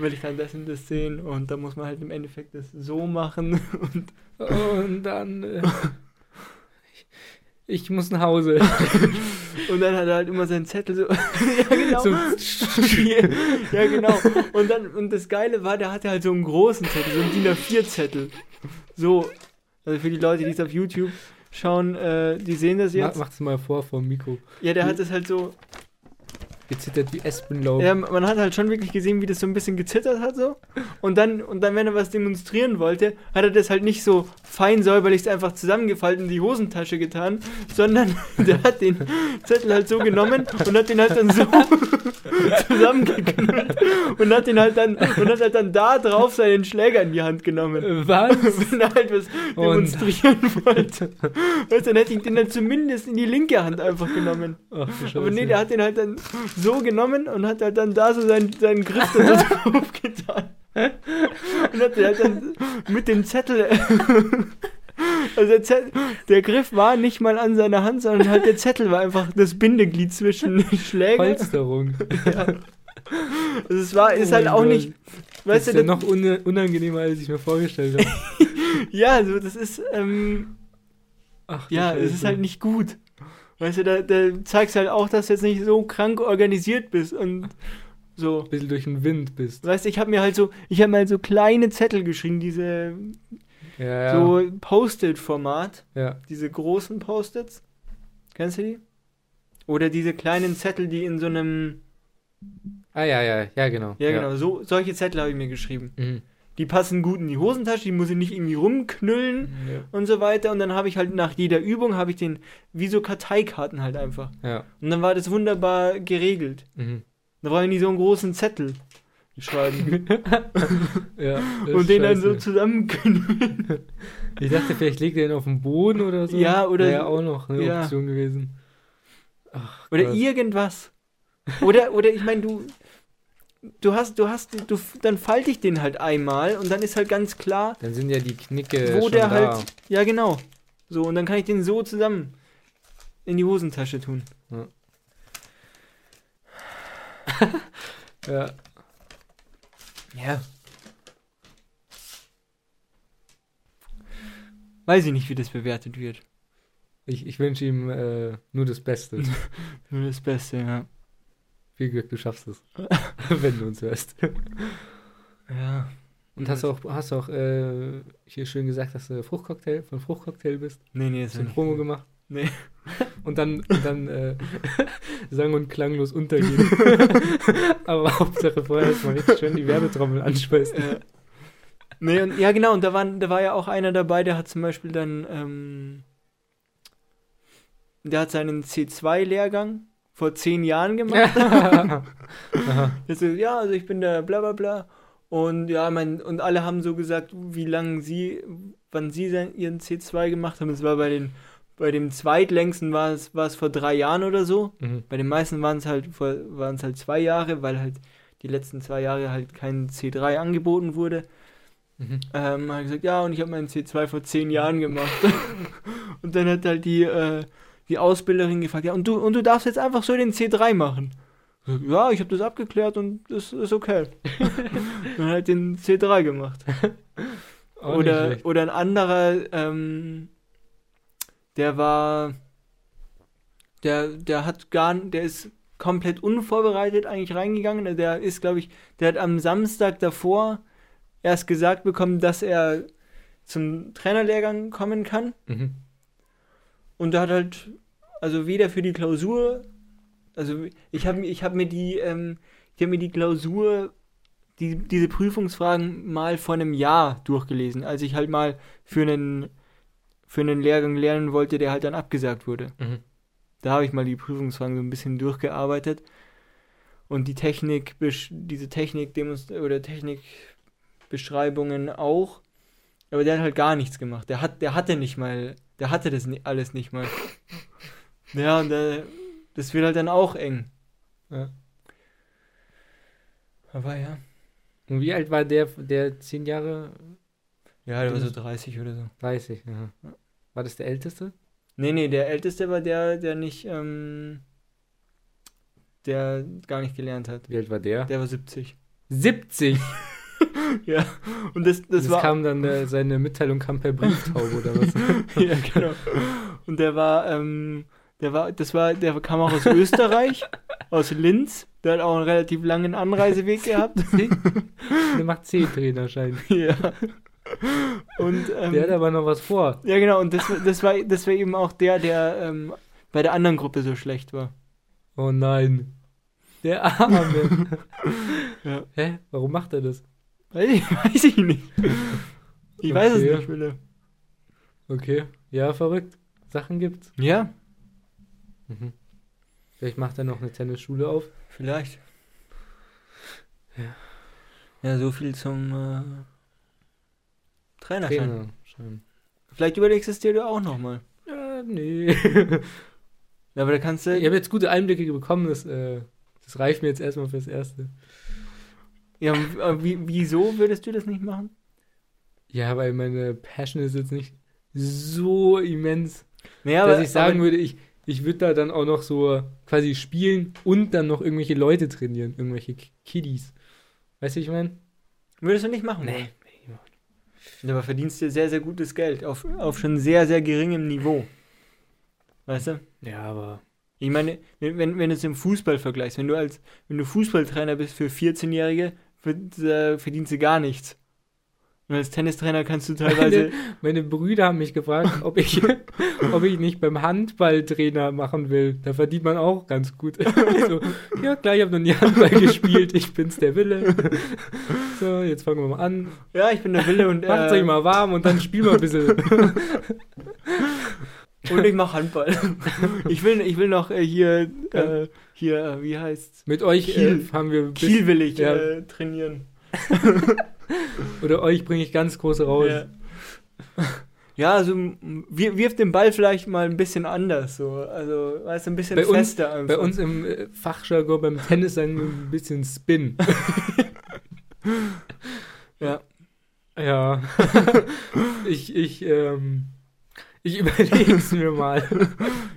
[SPEAKER 1] will ich dann das und das sehen und da muss man halt im Endeffekt das so machen und
[SPEAKER 2] Und dann. Äh, ich, muss nach Hause.
[SPEAKER 1] Und dann hat er halt immer seinen Zettel so. ja, genau.
[SPEAKER 2] So,
[SPEAKER 1] ja, genau. Und dann, und das Geile war, der hatte halt so einen großen Zettel, so einen DIN A4-Zettel. So. Also für die Leute, die es auf YouTube schauen, äh, die sehen das
[SPEAKER 2] mach,
[SPEAKER 1] jetzt.
[SPEAKER 2] mach's mal vor vom Mikro.
[SPEAKER 1] Ja, der hat es halt so.
[SPEAKER 2] Gezittert wie Espenlaub.
[SPEAKER 1] Ja, man hat halt schon wirklich gesehen, wie das so ein bisschen gezittert hat so. Und dann, und dann, wenn er was demonstrieren wollte, hat er das halt nicht so fein säuberlich einfach zusammengefaltet in die Hosentasche getan, sondern der hat den Zettel halt so genommen und hat den halt dann so zusammengeknüllt und hat den halt dann und hat halt dann da drauf seinen Schläger in die Hand genommen.
[SPEAKER 2] Was?
[SPEAKER 1] Wenn er halt was demonstrieren wollte. Weißt dann hätte ich den dann zumindest in die linke Hand einfach genommen.
[SPEAKER 2] Ach.
[SPEAKER 1] Aber nee, der hat den halt dann so genommen und hat halt dann da so seinen, seinen Griff so drauf getan. Und hat den halt dann mit dem Zettel. Also der, Zettel, der Griff war nicht mal an seiner Hand, sondern halt der Zettel war einfach das Bindeglied zwischen Schläger.
[SPEAKER 2] Polsterung.
[SPEAKER 1] Ja. Also es war, ist
[SPEAKER 2] Oh
[SPEAKER 1] halt auch
[SPEAKER 2] Gott.
[SPEAKER 1] nicht,
[SPEAKER 2] Das
[SPEAKER 1] weißt
[SPEAKER 2] ist
[SPEAKER 1] du,
[SPEAKER 2] ja
[SPEAKER 1] das,
[SPEAKER 2] noch un unangenehmer, als ich mir vorgestellt habe.
[SPEAKER 1] ja, also das ist, ähm,
[SPEAKER 2] Ach,
[SPEAKER 1] ja, es ist
[SPEAKER 2] Scheiße.
[SPEAKER 1] halt nicht gut. Weißt du, da, da zeigst halt auch, dass du jetzt nicht so krank organisiert bist und so.
[SPEAKER 2] Ein bisschen durch den Wind bist.
[SPEAKER 1] Weißt du, ich habe mir halt so, ich habe mir halt so kleine Zettel geschrieben, diese
[SPEAKER 2] Ja, ja.
[SPEAKER 1] so Post-it-Format,
[SPEAKER 2] ja.
[SPEAKER 1] diese großen Post-its. Kennst du die? Oder diese kleinen Zettel, die in so einem,
[SPEAKER 2] Ah, ja, ja, ja, genau.
[SPEAKER 1] ja, genau, so solche Zettel habe ich mir geschrieben.
[SPEAKER 2] Mhm.
[SPEAKER 1] Die passen gut in die Hosentasche, die muss ich nicht irgendwie rumknüllen
[SPEAKER 2] Ja.
[SPEAKER 1] und so weiter. Und dann habe ich halt nach jeder Übung habe ich den wie so Karteikarten halt einfach.
[SPEAKER 2] ja.
[SPEAKER 1] Und dann war das wunderbar geregelt.
[SPEAKER 2] Mhm.
[SPEAKER 1] Da ich nicht so einen großen Zettel schreiben
[SPEAKER 2] ja
[SPEAKER 1] und den dann so
[SPEAKER 2] scheiße.
[SPEAKER 1] zusammenknüllen.
[SPEAKER 2] Ich dachte, vielleicht legt er den auf den Boden oder so.
[SPEAKER 1] Ja, oder-
[SPEAKER 2] Wäre auch noch eine
[SPEAKER 1] ja.
[SPEAKER 2] Option gewesen. Ach,
[SPEAKER 1] Oder irgendwas. Oder, oder ich meine, du, du hast, du hast, du, dann falte ich den halt einmal und dann ist halt ganz klar,
[SPEAKER 2] Dann sind ja die Knicke
[SPEAKER 1] wo
[SPEAKER 2] schon
[SPEAKER 1] der
[SPEAKER 2] da.
[SPEAKER 1] halt, ja genau. So, und dann kann ich den so zusammen in die Hosentasche tun.
[SPEAKER 2] Ja.
[SPEAKER 1] Ja. Weiß ich nicht, wie das bewertet wird.
[SPEAKER 2] Ich, ich wünsche ihm äh, nur das Beste.
[SPEAKER 1] Nur das Beste, ja.
[SPEAKER 2] Viel Glück, du schaffst es. Wenn du uns hörst.
[SPEAKER 1] Ja.
[SPEAKER 2] Und hast du auch, hast auch äh, hier schön gesagt, dass du Fruchtcocktail, von Fruchtcocktail bist?
[SPEAKER 1] Nee, nee, ist
[SPEAKER 2] du
[SPEAKER 1] nicht.
[SPEAKER 2] Promo gemacht?
[SPEAKER 1] Nee.
[SPEAKER 2] Und dann, und dann äh, sang- und klanglos untergehen. Aber Hauptsache vorher erstmal richtig schön die Werbetrommel anspeisen.
[SPEAKER 1] Ja. Nee, und, ja, genau, und da, waren, da war ja auch einer dabei, der hat zum Beispiel dann, ähm, der hat seinen C2-Lehrgang vor zehn Jahren gemacht. So, ja, also ich bin der bla bla bla. Und ja, mein, und alle haben so gesagt, wie lange sie, wann sie sein, ihren C2 gemacht haben. Es war bei den, bei dem zweitlängsten war es, war es vor drei Jahren oder so.
[SPEAKER 2] Mhm.
[SPEAKER 1] Bei den meisten waren es halt, vor- waren es halt zwei Jahre, weil halt die letzten zwei Jahre halt kein C3 angeboten wurde.
[SPEAKER 2] Mhm.
[SPEAKER 1] Ähm, hat gesagt, ja, und ich habe meinen C2 vor zehn Jahren gemacht. und dann hat halt die, äh, die Ausbilderin gefragt, ja, und du, und du darfst jetzt einfach so den C3 machen. Ja, ich habe das abgeklärt und das ist okay. dann halt den C3 gemacht. Oder, oder ein anderer, ähm, der war, der, der hat gar, der ist komplett unvorbereitet eigentlich reingegangen. Der ist, glaube ich, der hat am Samstag davor erst gesagt bekommen, dass er zum Trainerlehrgang kommen kann.
[SPEAKER 2] Mhm.
[SPEAKER 1] Und da hat halt, also weder für die Klausur, also ich habe ich hab mir die, ähm, ich habe mir die Klausur, die, diese Prüfungsfragen mal vor einem Jahr durchgelesen, als ich halt mal für einen, für einen Lehrgang lernen wollte, der halt dann abgesagt wurde.
[SPEAKER 2] Mhm.
[SPEAKER 1] Da habe ich mal die Prüfungsfragen so ein bisschen durchgearbeitet und die Technik, diese Technik oder Technikbeschreibungen auch. Aber der hat halt gar nichts gemacht. Der hat, der hatte nicht mal, der hatte das alles nicht mal. Ja, und der, das wird halt dann auch eng.
[SPEAKER 2] Ja.
[SPEAKER 1] Aber ja.
[SPEAKER 2] Und wie alt war der, der zehn Jahre?
[SPEAKER 1] Ja, der war so 30 oder so.
[SPEAKER 2] 30, ja. War das der älteste?
[SPEAKER 1] Nee, nee, der älteste war der, der nicht, ähm, der gar nicht gelernt hat.
[SPEAKER 2] Wie alt war der?
[SPEAKER 1] Der war 70.
[SPEAKER 2] 70!
[SPEAKER 1] Ja, und das, das,
[SPEAKER 2] Das,
[SPEAKER 1] war.
[SPEAKER 2] kam dann, äh, seine Mitteilung kam per Brieftaube oder was?
[SPEAKER 1] ja, genau. Und der war, ähm, der war, das war, der kam auch aus Österreich, aus Linz. Der hat auch einen relativ langen Anreiseweg gehabt.
[SPEAKER 2] der macht C-Trainerschein.
[SPEAKER 1] ja. Und, ähm,
[SPEAKER 2] Der hat aber noch was vor.
[SPEAKER 1] ja, genau, und das, das war, das war eben auch der, der ähm, bei der anderen Gruppe so schlecht war.
[SPEAKER 2] Oh nein. Der Arme.
[SPEAKER 1] Ja.
[SPEAKER 2] Hä? Warum macht er das?
[SPEAKER 1] Weiß ich, weiß ich nicht. Ich weiß es
[SPEAKER 2] Okay.
[SPEAKER 1] nicht, Wille.
[SPEAKER 2] Okay. Ja, verrückt. Sachen gibt's.
[SPEAKER 1] Ja,
[SPEAKER 2] Mhm. Vielleicht macht er noch eine Tennisschule auf.
[SPEAKER 1] vielleicht.
[SPEAKER 2] Ja.
[SPEAKER 1] Ja, so viel zum äh, Trainerschein.
[SPEAKER 2] Trainerschein.
[SPEAKER 1] Vielleicht überlegst du es dir du auch nochmal.
[SPEAKER 2] Ja, nee.
[SPEAKER 1] Ja, aber da kannst du.
[SPEAKER 2] ich habe jetzt gute Einblicke bekommen. Das, äh, das reicht mir jetzt erstmal fürs Erste.
[SPEAKER 1] Ja, aber wie, wieso würdest du das nicht machen?
[SPEAKER 2] Ja, weil meine Passion ist jetzt nicht so immens,
[SPEAKER 1] Naja,
[SPEAKER 2] dass ich sagen
[SPEAKER 1] aber,
[SPEAKER 2] würde, ich, ich würde da dann auch noch so quasi spielen und dann noch irgendwelche Leute trainieren, irgendwelche Kiddies. Weißt du, ich meine?
[SPEAKER 1] Würdest du nicht machen? wollen? Aber verdienst dir sehr, sehr gutes Geld. Auf, auf schon sehr, sehr geringem Niveau. Weißt du?
[SPEAKER 2] Ja, aber.
[SPEAKER 1] Ich meine, wenn, wenn wenn du es im Fußball vergleichst, wenn du als, wenn du Fußballtrainer bist für 14-Jährige, verd- äh, verdienst du gar nichts. Und als Tennistrainer kannst du teilweise.
[SPEAKER 2] Meine Brüder haben mich gefragt, ob ich, ob ich nicht beim Handballtrainer machen will. Da verdient man auch ganz gut. so, ja, klar, ich habe noch nie Handball gespielt. Ich bin's der Wille. So, jetzt fangen wir mal an.
[SPEAKER 1] ja, ich bin der Wille und.
[SPEAKER 2] Macht euch mal warm und dann spielen wir ein bisschen.
[SPEAKER 1] Und ich mach Handball. ich will, ich will noch äh, hier, äh, hier, äh, wie heißt's?
[SPEAKER 2] Mit euch
[SPEAKER 1] Kiel.
[SPEAKER 2] äh, haben wir
[SPEAKER 1] Kiel will ich
[SPEAKER 2] ja.
[SPEAKER 1] äh, trainieren.
[SPEAKER 2] oder euch bringe ich ganz große raus.
[SPEAKER 1] Ja. Ja, also wirf den Ball vielleicht mal ein bisschen anders, so. Also, weißt du, ein bisschen
[SPEAKER 2] Bei uns-
[SPEAKER 1] fester einfach.
[SPEAKER 2] Bei uns im äh, Fachjargon beim Tennis sagen wir ein bisschen Spin.
[SPEAKER 1] Ja.
[SPEAKER 2] Ja. ich, ich, ähm, ich überlege es mir mal.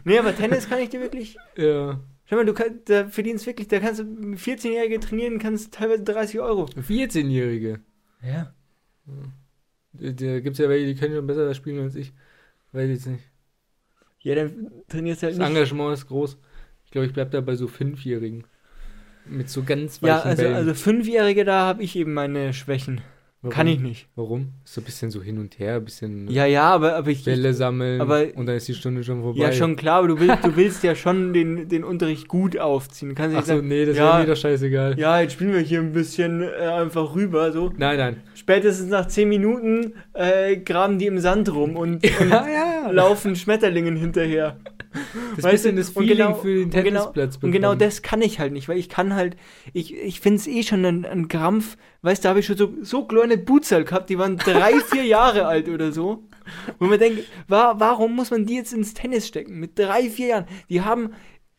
[SPEAKER 1] Nee, aber Tennis kann ich dir wirklich.
[SPEAKER 2] Ja.
[SPEAKER 1] Schau mal, du kannst, da verdienst wirklich, da kannst du 14-Jährige trainieren, kannst teilweise 30 Euro.
[SPEAKER 2] 14-Jährige.
[SPEAKER 1] Ja.
[SPEAKER 2] Da gibt es ja welche, die können schon besser spielen als ich. Weiß ich jetzt nicht.
[SPEAKER 1] Ja, dann trainierst du halt
[SPEAKER 2] Das
[SPEAKER 1] nicht.
[SPEAKER 2] Engagement ist groß. Ich glaube, ich bleib da bei so Fünfjährigen. Mit so ganz weichen
[SPEAKER 1] Ja, also,
[SPEAKER 2] Bällen.
[SPEAKER 1] also Fünfjährige, da habe ich eben meine Schwächen.
[SPEAKER 2] Warum?
[SPEAKER 1] Kann ich nicht.
[SPEAKER 2] Warum? So ein bisschen so hin und her, ein bisschen
[SPEAKER 1] Ja, ja, aber, aber ich.
[SPEAKER 2] Bälle sammeln
[SPEAKER 1] aber-
[SPEAKER 2] und dann ist die Stunde schon vorbei.
[SPEAKER 1] Ja, schon klar, aber du willst, du willst ja schon den, den Unterricht gut aufziehen. Kannst nicht
[SPEAKER 2] Achso,
[SPEAKER 1] sagen,
[SPEAKER 2] nee, das
[SPEAKER 1] ja,
[SPEAKER 2] wäre mir doch scheißegal.
[SPEAKER 1] ja, jetzt spielen wir hier ein bisschen äh, einfach rüber, so.
[SPEAKER 2] Nein, nein.
[SPEAKER 1] Spätestens nach 10 Minuten äh, graben die im Sand rum und, und
[SPEAKER 2] Ja, ja.
[SPEAKER 1] laufen Schmetterlingen hinterher.
[SPEAKER 2] Das
[SPEAKER 1] Weißt
[SPEAKER 2] bisschen
[SPEAKER 1] du,
[SPEAKER 2] das Feeling
[SPEAKER 1] genau-
[SPEAKER 2] für den
[SPEAKER 1] und genau-
[SPEAKER 2] Tennisplatz
[SPEAKER 1] Und genau
[SPEAKER 2] bekommen.
[SPEAKER 1] das kann ich halt nicht, weil ich kann halt, ich, ich finde es eh schon ein, ein Krampf, weißt du, da habe ich schon so, so kleine Bootsal gehabt, die waren drei, vier Jahre alt oder so. Wo man denkt, wa warum muss man die jetzt ins Tennis stecken? Mit drei, vier Jahren. Die haben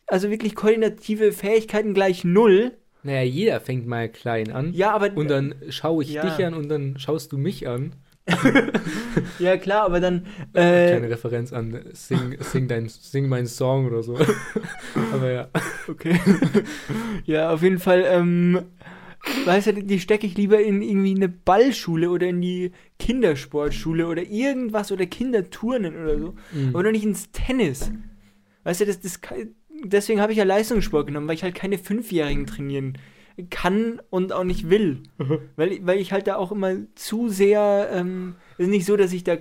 [SPEAKER 1] also wirklich koordinative Fähigkeiten gleich null.
[SPEAKER 2] Naja, jeder fängt mal klein an.
[SPEAKER 1] Ja, aber.
[SPEAKER 2] Und dann schaue ich
[SPEAKER 1] Ja.
[SPEAKER 2] dich an und dann schaust du mich an.
[SPEAKER 1] Ja, klar, aber dann. Äh,
[SPEAKER 2] Keine Referenz an Sing, sing, dein, sing meinen Song oder so. Aber ja.
[SPEAKER 1] Okay. ja, auf jeden Fall, ähm, weißt du, die stecke ich lieber in irgendwie eine Ballschule oder in die Kindersportschule oder irgendwas oder Kinderturnen oder so.
[SPEAKER 2] Mhm.
[SPEAKER 1] Aber doch nicht ins Tennis. Weißt du, das, das deswegen habe ich ja Leistungssport genommen, weil ich halt keine Fünfjährigen trainieren kann und auch nicht will. weil, ich- weil ich halt da auch immer zu sehr, ähm, es ist nicht so, dass ich da,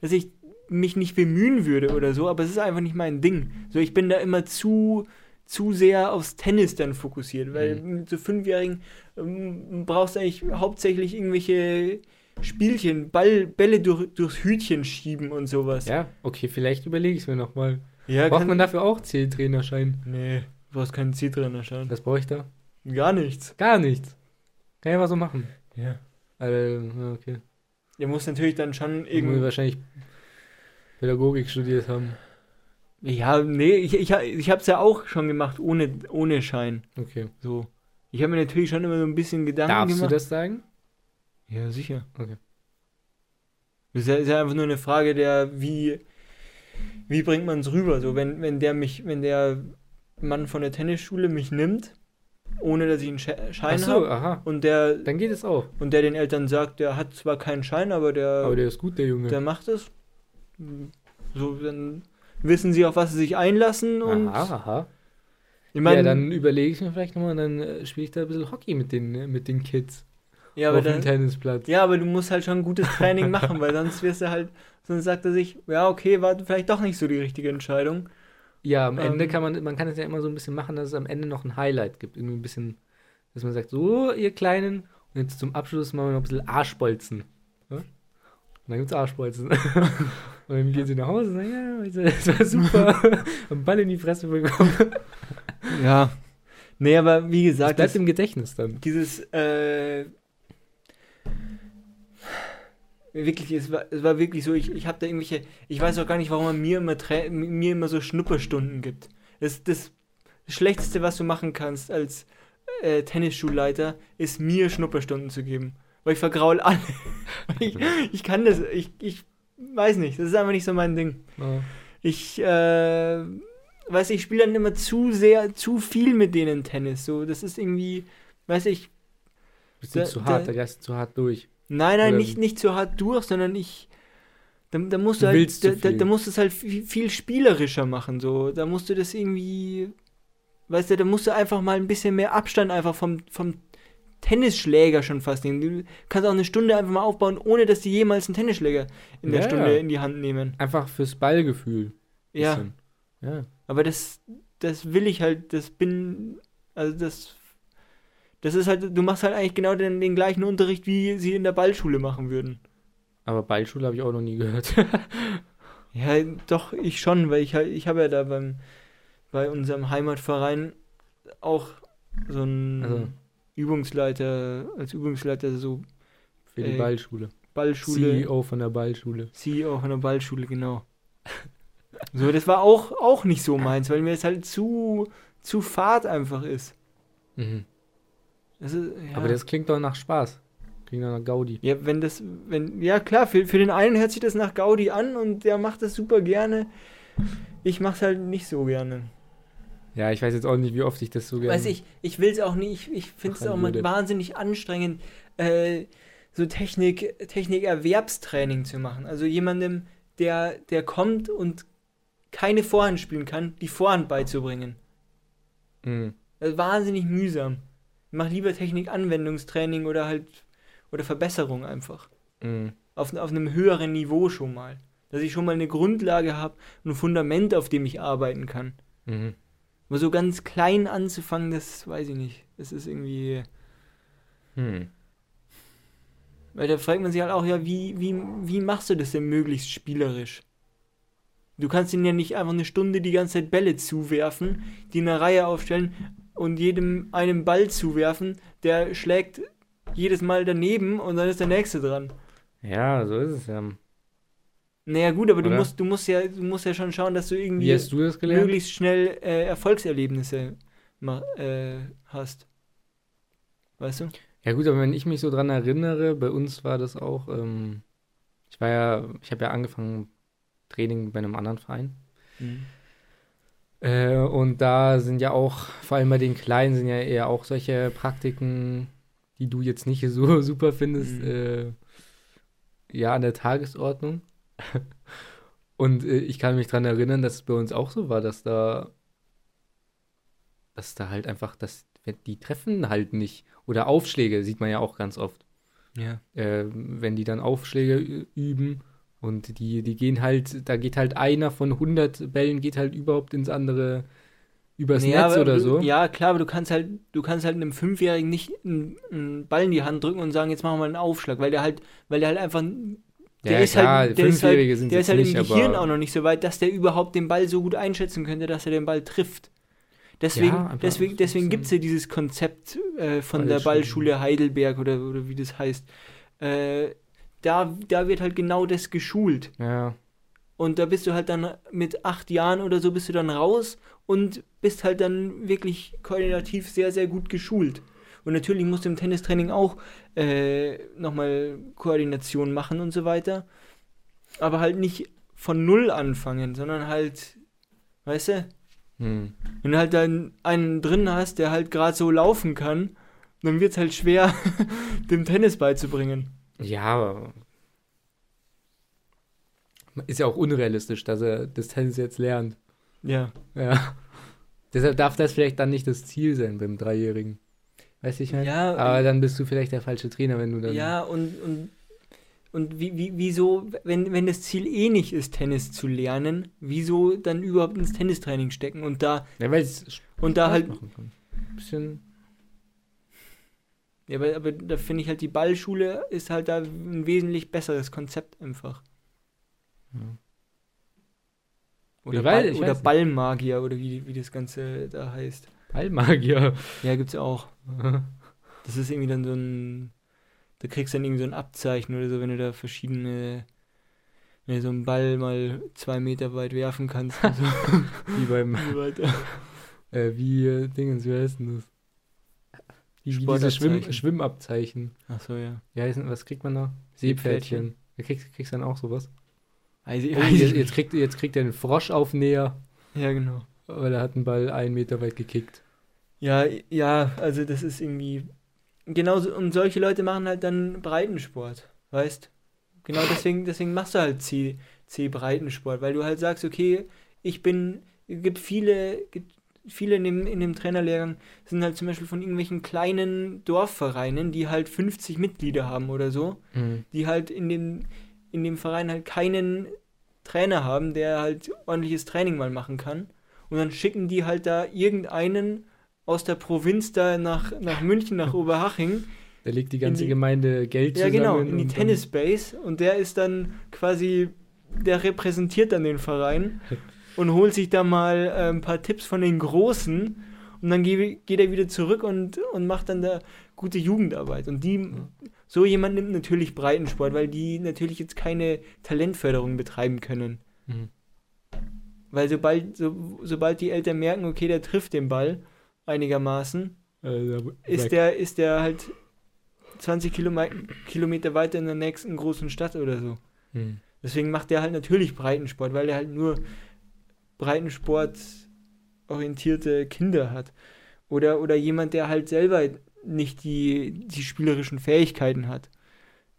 [SPEAKER 1] dass ich mich nicht bemühen würde oder so, aber es ist einfach nicht mein Ding. So, ich bin da immer zu, zu sehr aufs Tennis dann fokussiert, weil mit so Fünfjährigen ähm, brauchst du eigentlich hauptsächlich irgendwelche Spielchen, Ball, Bälle durch, durchs Hütchen schieben und sowas.
[SPEAKER 2] Ja, okay, vielleicht überlege ich es mir nochmal.
[SPEAKER 1] Ja,
[SPEAKER 2] Braucht
[SPEAKER 1] kann-
[SPEAKER 2] man dafür auch C-Trainerschein?
[SPEAKER 1] Nee, du brauchst keinen Zieltrainer schauen.
[SPEAKER 2] Was brauche ich da?
[SPEAKER 1] Gar nichts.
[SPEAKER 2] Gar nichts. Kann ich aber so machen.
[SPEAKER 1] Ja.
[SPEAKER 2] Also, ja, okay.
[SPEAKER 1] Der muss natürlich dann schon irgendwie.
[SPEAKER 2] wahrscheinlich Pädagogik studiert haben.
[SPEAKER 1] Ja, nee, ich, ich, ich hab's ja auch schon gemacht ohne, ohne Schein.
[SPEAKER 2] Okay.
[SPEAKER 1] So. Ich habe mir natürlich schon immer so ein bisschen Gedanken
[SPEAKER 2] Darfst
[SPEAKER 1] gemacht.
[SPEAKER 2] du das sagen?
[SPEAKER 1] Ja, sicher.
[SPEAKER 2] Okay.
[SPEAKER 1] Das ist ja, ist ja einfach nur eine Frage der, wie, wie bringt man es rüber? So, wenn, wenn der mich, wenn der Mann von der Tennisschule mich nimmt, ohne dass ich einen Schein
[SPEAKER 2] so,
[SPEAKER 1] habe,
[SPEAKER 2] aha.
[SPEAKER 1] und der,
[SPEAKER 2] Dann geht es auch.
[SPEAKER 1] und der den Eltern sagt, der hat zwar keinen Schein, aber der,
[SPEAKER 2] Aber der ist gut, der Junge.
[SPEAKER 1] der macht es, so, dann wissen sie, auf was sie sich einlassen und
[SPEAKER 2] aha, aha.
[SPEAKER 1] ich meine,
[SPEAKER 2] ja, dann überlege ich mir vielleicht nochmal und dann äh, spiele ich da ein bisschen Hockey mit den, äh, mit den Kids
[SPEAKER 1] ja,
[SPEAKER 2] auf dem Tennisplatz.
[SPEAKER 1] Ja, aber du musst halt schon ein gutes Training machen, weil sonst wirst du halt, sonst sagt er sich, ja, okay, war vielleicht doch nicht so die richtige Entscheidung.
[SPEAKER 2] Ja, am Ende
[SPEAKER 1] Ähm,
[SPEAKER 2] kann man, man kann es ja immer so ein bisschen machen, dass es am Ende noch ein Highlight gibt. Irgendwie ein bisschen, dass man sagt, so, ihr Kleinen, und jetzt zum Abschluss machen wir noch ein bisschen Arschbolzen. Ja? Und dann gibt es Arschbolzen. und dann gehen sie nach Hause und sagen, ja, das war super. Haben Ball in die Fresse bekommen.
[SPEAKER 1] Ja. Nee, aber wie
[SPEAKER 2] Das
[SPEAKER 1] gesagt,
[SPEAKER 2] bleibt
[SPEAKER 1] das,
[SPEAKER 2] im Gedächtnis dann.
[SPEAKER 1] dieses, äh, wirklich, es war, es war wirklich so, ich, ich habe da irgendwelche, ich weiß auch gar nicht, warum man mir immer, mir immer so Schnupperstunden gibt. Das, das Schlechteste, was du machen kannst als äh, Tennisschulleiter, ist mir Schnupperstunden zu geben. Weil ich vergraul alle. ich, ich kann das, ich, ich weiß nicht, das ist einfach nicht so mein Ding.
[SPEAKER 2] Ja.
[SPEAKER 1] Ich, äh, weiß ich, spiele dann immer zu sehr, zu viel mit denen Tennis. So, das ist irgendwie, weiß ich,
[SPEAKER 2] Bist du
[SPEAKER 1] Da-
[SPEAKER 2] zu
[SPEAKER 1] da-
[SPEAKER 2] hart, da gehst du zu hart durch.
[SPEAKER 1] Nein, nein,
[SPEAKER 2] Oder
[SPEAKER 1] nicht, nicht so hart durch, sondern ich, da, da musst
[SPEAKER 2] Du
[SPEAKER 1] halt, da, da,
[SPEAKER 2] viel.
[SPEAKER 1] da musst du es halt viel, viel spielerischer machen. So, da musst du das irgendwie, weißt du, da musst du einfach mal ein bisschen mehr Abstand einfach vom, vom Tennisschläger schon fast nehmen. Du kannst auch eine Stunde einfach mal aufbauen, ohne dass die jemals einen Tennisschläger in der
[SPEAKER 2] Ja,
[SPEAKER 1] Stunde
[SPEAKER 2] ja.
[SPEAKER 1] in die Hand nehmen.
[SPEAKER 2] Einfach fürs Ballgefühl.
[SPEAKER 1] Ja.
[SPEAKER 2] Ja.
[SPEAKER 1] Aber das, das will ich halt, das bin, also das, das ist halt, du machst halt eigentlich genau den, den gleichen Unterricht, wie sie in der Ballschule machen würden.
[SPEAKER 2] Aber Ballschule habe ich auch noch nie gehört.
[SPEAKER 1] Ja, doch, ich schon, weil ich ich habe ja da beim, bei unserem Heimatverein auch so einen
[SPEAKER 2] Also.
[SPEAKER 1] Übungsleiter, als Übungsleiter so
[SPEAKER 2] Für die
[SPEAKER 1] Äh,
[SPEAKER 2] Ballschule.
[SPEAKER 1] Ballschule,
[SPEAKER 2] CEO von der Ballschule.
[SPEAKER 1] CEO von der Ballschule, genau. So, das war auch, auch nicht so meins, weil mir das halt zu, zu fad einfach ist.
[SPEAKER 2] Mhm.
[SPEAKER 1] Das ist ja.
[SPEAKER 2] Aber das klingt doch nach Spaß. Klingt doch nach Gaudi.
[SPEAKER 1] Ja, wenn das, wenn, ja klar, für, für den einen hört sich das nach Gaudi an und der macht das super gerne. Ich mach's halt nicht so gerne.
[SPEAKER 2] Ja, ich weiß jetzt auch nicht, wie oft ich das so gerne.
[SPEAKER 1] Weiß ich, ich will's auch nicht, ich, ich find's
[SPEAKER 2] Machen
[SPEAKER 1] auch mal wahnsinnig anstrengend, äh, so Technik, Technik-Erwerbstraining zu machen. Also jemandem, der, der kommt und keine Vorhand spielen kann, die Vorhand beizubringen.
[SPEAKER 2] Mhm.
[SPEAKER 1] Das ist wahnsinnig mühsam. Mach lieber Technik-Anwendungstraining oder halt, oder Verbesserung einfach.
[SPEAKER 2] Mhm.
[SPEAKER 1] auf, auf einem höheren Niveau schon mal. Dass ich schon mal eine Grundlage habe, ein Fundament, auf dem ich arbeiten kann.
[SPEAKER 2] Mhm.
[SPEAKER 1] Aber so ganz klein anzufangen, das weiß ich nicht. Das ist irgendwie.
[SPEAKER 2] Hm.
[SPEAKER 1] Weil da fragt man sich halt auch, ja, wie, wie, wie machst du das denn möglichst spielerisch? Du kannst ihnen ja nicht einfach eine Stunde die ganze Zeit Bälle zuwerfen, die in einer Reihe aufstellen und jedem einen Ball zuwerfen, der schlägt jedes Mal daneben und dann ist der nächste dran.
[SPEAKER 2] Ja, so ist es ja.
[SPEAKER 1] Naja gut, aber du musst, du musst ja, du musst ja schon schauen, dass du irgendwie
[SPEAKER 2] du
[SPEAKER 1] möglichst schnell äh, Erfolgserlebnisse äh, hast. Weißt du?
[SPEAKER 2] Ja gut, aber wenn ich mich so dran erinnere, bei uns war das auch, ähm, ich war ja, ich habe ja angefangen Training bei einem anderen Verein. Äh, und da sind ja auch, vor allem bei den Kleinen, sind ja eher auch solche Praktiken, die du jetzt nicht so super findest,
[SPEAKER 1] Mhm.
[SPEAKER 2] äh, ja, an der Tagesordnung. Und äh, ich kann mich daran erinnern, dass es bei uns auch so war, dass da, dass da halt einfach, dass die treffen halt nicht. Oder Aufschläge sieht man ja auch ganz oft
[SPEAKER 1] Ja.
[SPEAKER 2] äh, wenn die dann Aufschläge üben und die, die gehen halt, da geht halt einer von 100 Bällen geht halt überhaupt ins andere, übers
[SPEAKER 1] Nee,
[SPEAKER 2] Netz oder
[SPEAKER 1] du,
[SPEAKER 2] so.
[SPEAKER 1] Ja, klar, aber du kannst halt, du kannst halt einem Fünfjährigen nicht einen, einen Ball in die Hand drücken und sagen, jetzt machen wir einen Aufschlag, weil der halt, weil der halt einfach, der
[SPEAKER 2] Ja,
[SPEAKER 1] ist
[SPEAKER 2] klar,
[SPEAKER 1] halt, der ist halt,
[SPEAKER 2] Fünfjährige
[SPEAKER 1] der ist halt
[SPEAKER 2] nicht,
[SPEAKER 1] im Gehirn auch noch nicht so weit, dass der überhaupt den Ball so gut einschätzen könnte, dass er den Ball trifft. Deswegen,
[SPEAKER 2] Ja,
[SPEAKER 1] deswegen, deswegen gibt es ja dieses Konzept äh, von der
[SPEAKER 2] Ballschule.
[SPEAKER 1] Ballschule Heidelberg oder, oder wie das heißt. Äh, da, da wird halt genau das geschult.
[SPEAKER 2] ja,
[SPEAKER 1] Und da bist du halt dann mit acht Jahren oder so bist du dann raus und bist halt dann wirklich koordinativ sehr, sehr gut geschult. Und natürlich musst du im Tennistraining auch äh, nochmal Koordination machen und so weiter. aber halt nicht von null anfangen, sondern halt, weißt du,
[SPEAKER 2] Hm.
[SPEAKER 1] wenn du halt dann einen drin hast, der halt gerade so laufen kann, dann wird es halt schwer, dem Tennis beizubringen.
[SPEAKER 2] Ja, aber ist ja auch unrealistisch, dass er das Tennis jetzt lernt.
[SPEAKER 1] Ja.
[SPEAKER 2] Ja. Deshalb darf das vielleicht dann nicht das Ziel sein beim Dreijährigen. Weißt du, ich meine?
[SPEAKER 1] Ja,
[SPEAKER 2] Aber dann bist du vielleicht der falsche Trainer, wenn du dann.
[SPEAKER 1] Ja, und, und, und wie, wie, wieso, wenn, wenn das Ziel eh nicht ist, Tennis zu lernen, wieso dann überhaupt ins Tennistraining stecken und da,
[SPEAKER 2] Ja, weil es
[SPEAKER 1] und da halt,
[SPEAKER 2] machen kann. Bisschen.
[SPEAKER 1] Ja, aber, aber da finde ich halt, die Ballschule ist halt da ein wesentlich besseres Konzept einfach.
[SPEAKER 2] Ja.
[SPEAKER 1] Oder, Ball, oder. Ballmagier oder wie, wie das Ganze da heißt.
[SPEAKER 2] Ballmagier.
[SPEAKER 1] Ja, gibt's auch. Das ist irgendwie dann so ein. Da kriegst du dann irgendwie so ein Abzeichen oder so, wenn du da verschiedene. Wenn du so einen Ball mal zwei Meter weit werfen kannst so.
[SPEAKER 2] Wie beim.
[SPEAKER 1] weiter.
[SPEAKER 2] Äh, wie äh, Dingens, wie heißt denn das? Wie, diese Schwimm. Schwimmabzeichen.
[SPEAKER 1] Ach so, ja.
[SPEAKER 2] Wie heißen, was kriegt man da?
[SPEAKER 1] Seepferdchen.
[SPEAKER 2] Da kriegst, kriegst du dann auch sowas.
[SPEAKER 1] Also,
[SPEAKER 2] Oh, jetzt, jetzt, kriegt, jetzt kriegt er einen Froscheufnäher,
[SPEAKER 1] ja, genau.
[SPEAKER 2] weil er hat einen Ball einen Meter weit gekickt.
[SPEAKER 1] Ja, ja, also das ist irgendwie. Genauso, und solche Leute machen halt dann Breitensport, weißt? Genau deswegen, deswegen machst du halt C, C Breitensport, weil du halt sagst, okay, ich bin, es gibt viele, gibt viele in dem, in dem Trainerlehrgang sind halt zum Beispiel von irgendwelchen kleinen Dorfvereinen, die halt 50 Mitglieder haben oder so, die halt in dem, in dem Verein halt keinen Trainer haben, der halt ordentliches Training mal machen kann. Und dann schicken die halt da irgendeinen aus der Provinz da nach, nach München, nach Oberhaching.
[SPEAKER 2] Da legt die ganze
[SPEAKER 1] die-
[SPEAKER 2] Gemeinde Geld
[SPEAKER 1] Ja,
[SPEAKER 2] zusammen.
[SPEAKER 1] genau, in die Tennisbase. Und der ist dann quasi, der repräsentiert dann den Verein und holt sich da mal äh, ein paar Tipps von den Großen. Und dann ge geht er wieder zurück und, und macht dann da gute Jugendarbeit. Und die, so jemand nimmt natürlich Breitensport, weil die natürlich jetzt keine Talentförderung betreiben können.
[SPEAKER 2] Mhm.
[SPEAKER 1] Weil sobald, so, sobald die Eltern merken, okay, der trifft den Ball einigermaßen,
[SPEAKER 2] Äh,
[SPEAKER 1] ist der, ist der halt 20 Kilome Kilometer weiter in der nächsten großen Stadt oder so.
[SPEAKER 2] Mhm.
[SPEAKER 1] Deswegen macht der halt natürlich Breitensport, weil der halt nur Breitensport orientierte Kinder hat. Oder, oder jemand, der halt selber nicht die, die spielerischen Fähigkeiten hat.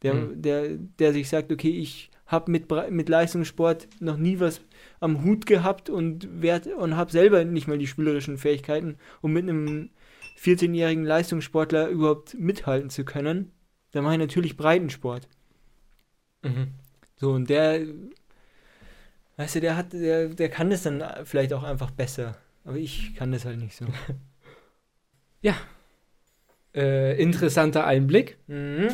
[SPEAKER 1] Der,
[SPEAKER 2] Mhm.
[SPEAKER 1] der, der sich sagt, okay, ich habe mit, mit Leistungssport noch nie was am Hut gehabt und, werd- und habe selber nicht mal die spielerischen Fähigkeiten, um mit einem 14-jährigen Leistungssportler überhaupt mithalten zu können. Da mache ich natürlich Breitensport.
[SPEAKER 2] Mhm.
[SPEAKER 1] So, und der, weißt du, der hat, der, der kann das dann vielleicht auch einfach besser. Aber ich kann das halt nicht so.
[SPEAKER 2] Äh, interessanter Einblick.
[SPEAKER 1] Mhm.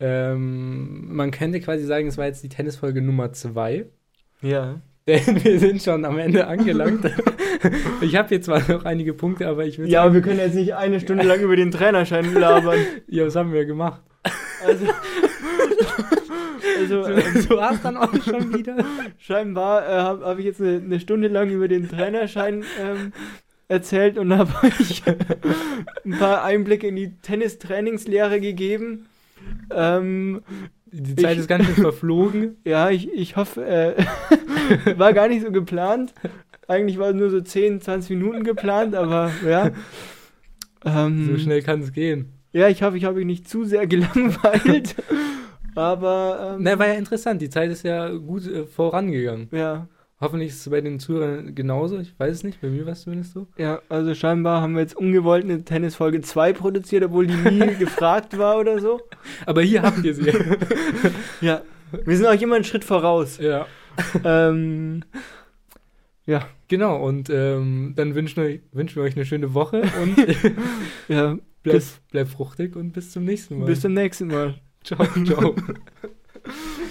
[SPEAKER 2] Ähm, man könnte quasi sagen, es war jetzt die Tennisfolge Nummer zwei.
[SPEAKER 1] Ja.
[SPEAKER 2] Denn wir sind schon am Ende angelangt. ich habe hier zwar noch einige Punkte, aber ich würde
[SPEAKER 1] Ja, aber wir können jetzt nicht eine Stunde lang über den Trainerschein labern.
[SPEAKER 2] ja, was haben wir gemacht?
[SPEAKER 1] Also, also
[SPEAKER 2] Du,
[SPEAKER 1] ähm,
[SPEAKER 2] du hast dann auch schon wieder.
[SPEAKER 1] scheinbar äh, habe hab ich jetzt eine, eine Stunde lang über den Trainerschein ähm, erzählt und habe euch ein paar Einblicke in die Tennistrainingslehre gegeben. Ähm,
[SPEAKER 2] Die Zeit
[SPEAKER 1] Ich-
[SPEAKER 2] ist ganz schön verflogen.
[SPEAKER 1] Ja, ich, ich hoffe, äh, war gar nicht so geplant. Eigentlich war es nur so 10, 20 Minuten geplant, aber ja. Ähm,
[SPEAKER 2] So schnell kann es gehen.
[SPEAKER 1] Ja, ich hoffe, ich habe mich nicht zu sehr gelangweilt. Aber ähm,
[SPEAKER 2] Na, war ja interessant. Die Zeit ist ja gut äh, vorangegangen.
[SPEAKER 1] ja,
[SPEAKER 2] Hoffentlich ist es bei den Zuhörern genauso. Ich weiß es nicht. Bei mir war es zumindest so.
[SPEAKER 1] ja, also scheinbar haben wir jetzt ungewollt eine Tennisfolge 2 produziert, obwohl die nie gefragt war oder so.
[SPEAKER 2] Aber hier habt ihr sie.
[SPEAKER 1] Ja, wir sind euch immer einen Schritt voraus.
[SPEAKER 2] ja.
[SPEAKER 1] Ähm,
[SPEAKER 2] Genau. Und ähm, dann wünschen, euch, wünschen wir euch eine schöne Woche und
[SPEAKER 1] ja,
[SPEAKER 2] bleibt
[SPEAKER 1] Bis-
[SPEAKER 2] bleib fruchtig und bis zum nächsten Mal.
[SPEAKER 1] bis zum nächsten Mal.
[SPEAKER 2] Ciao, ciao.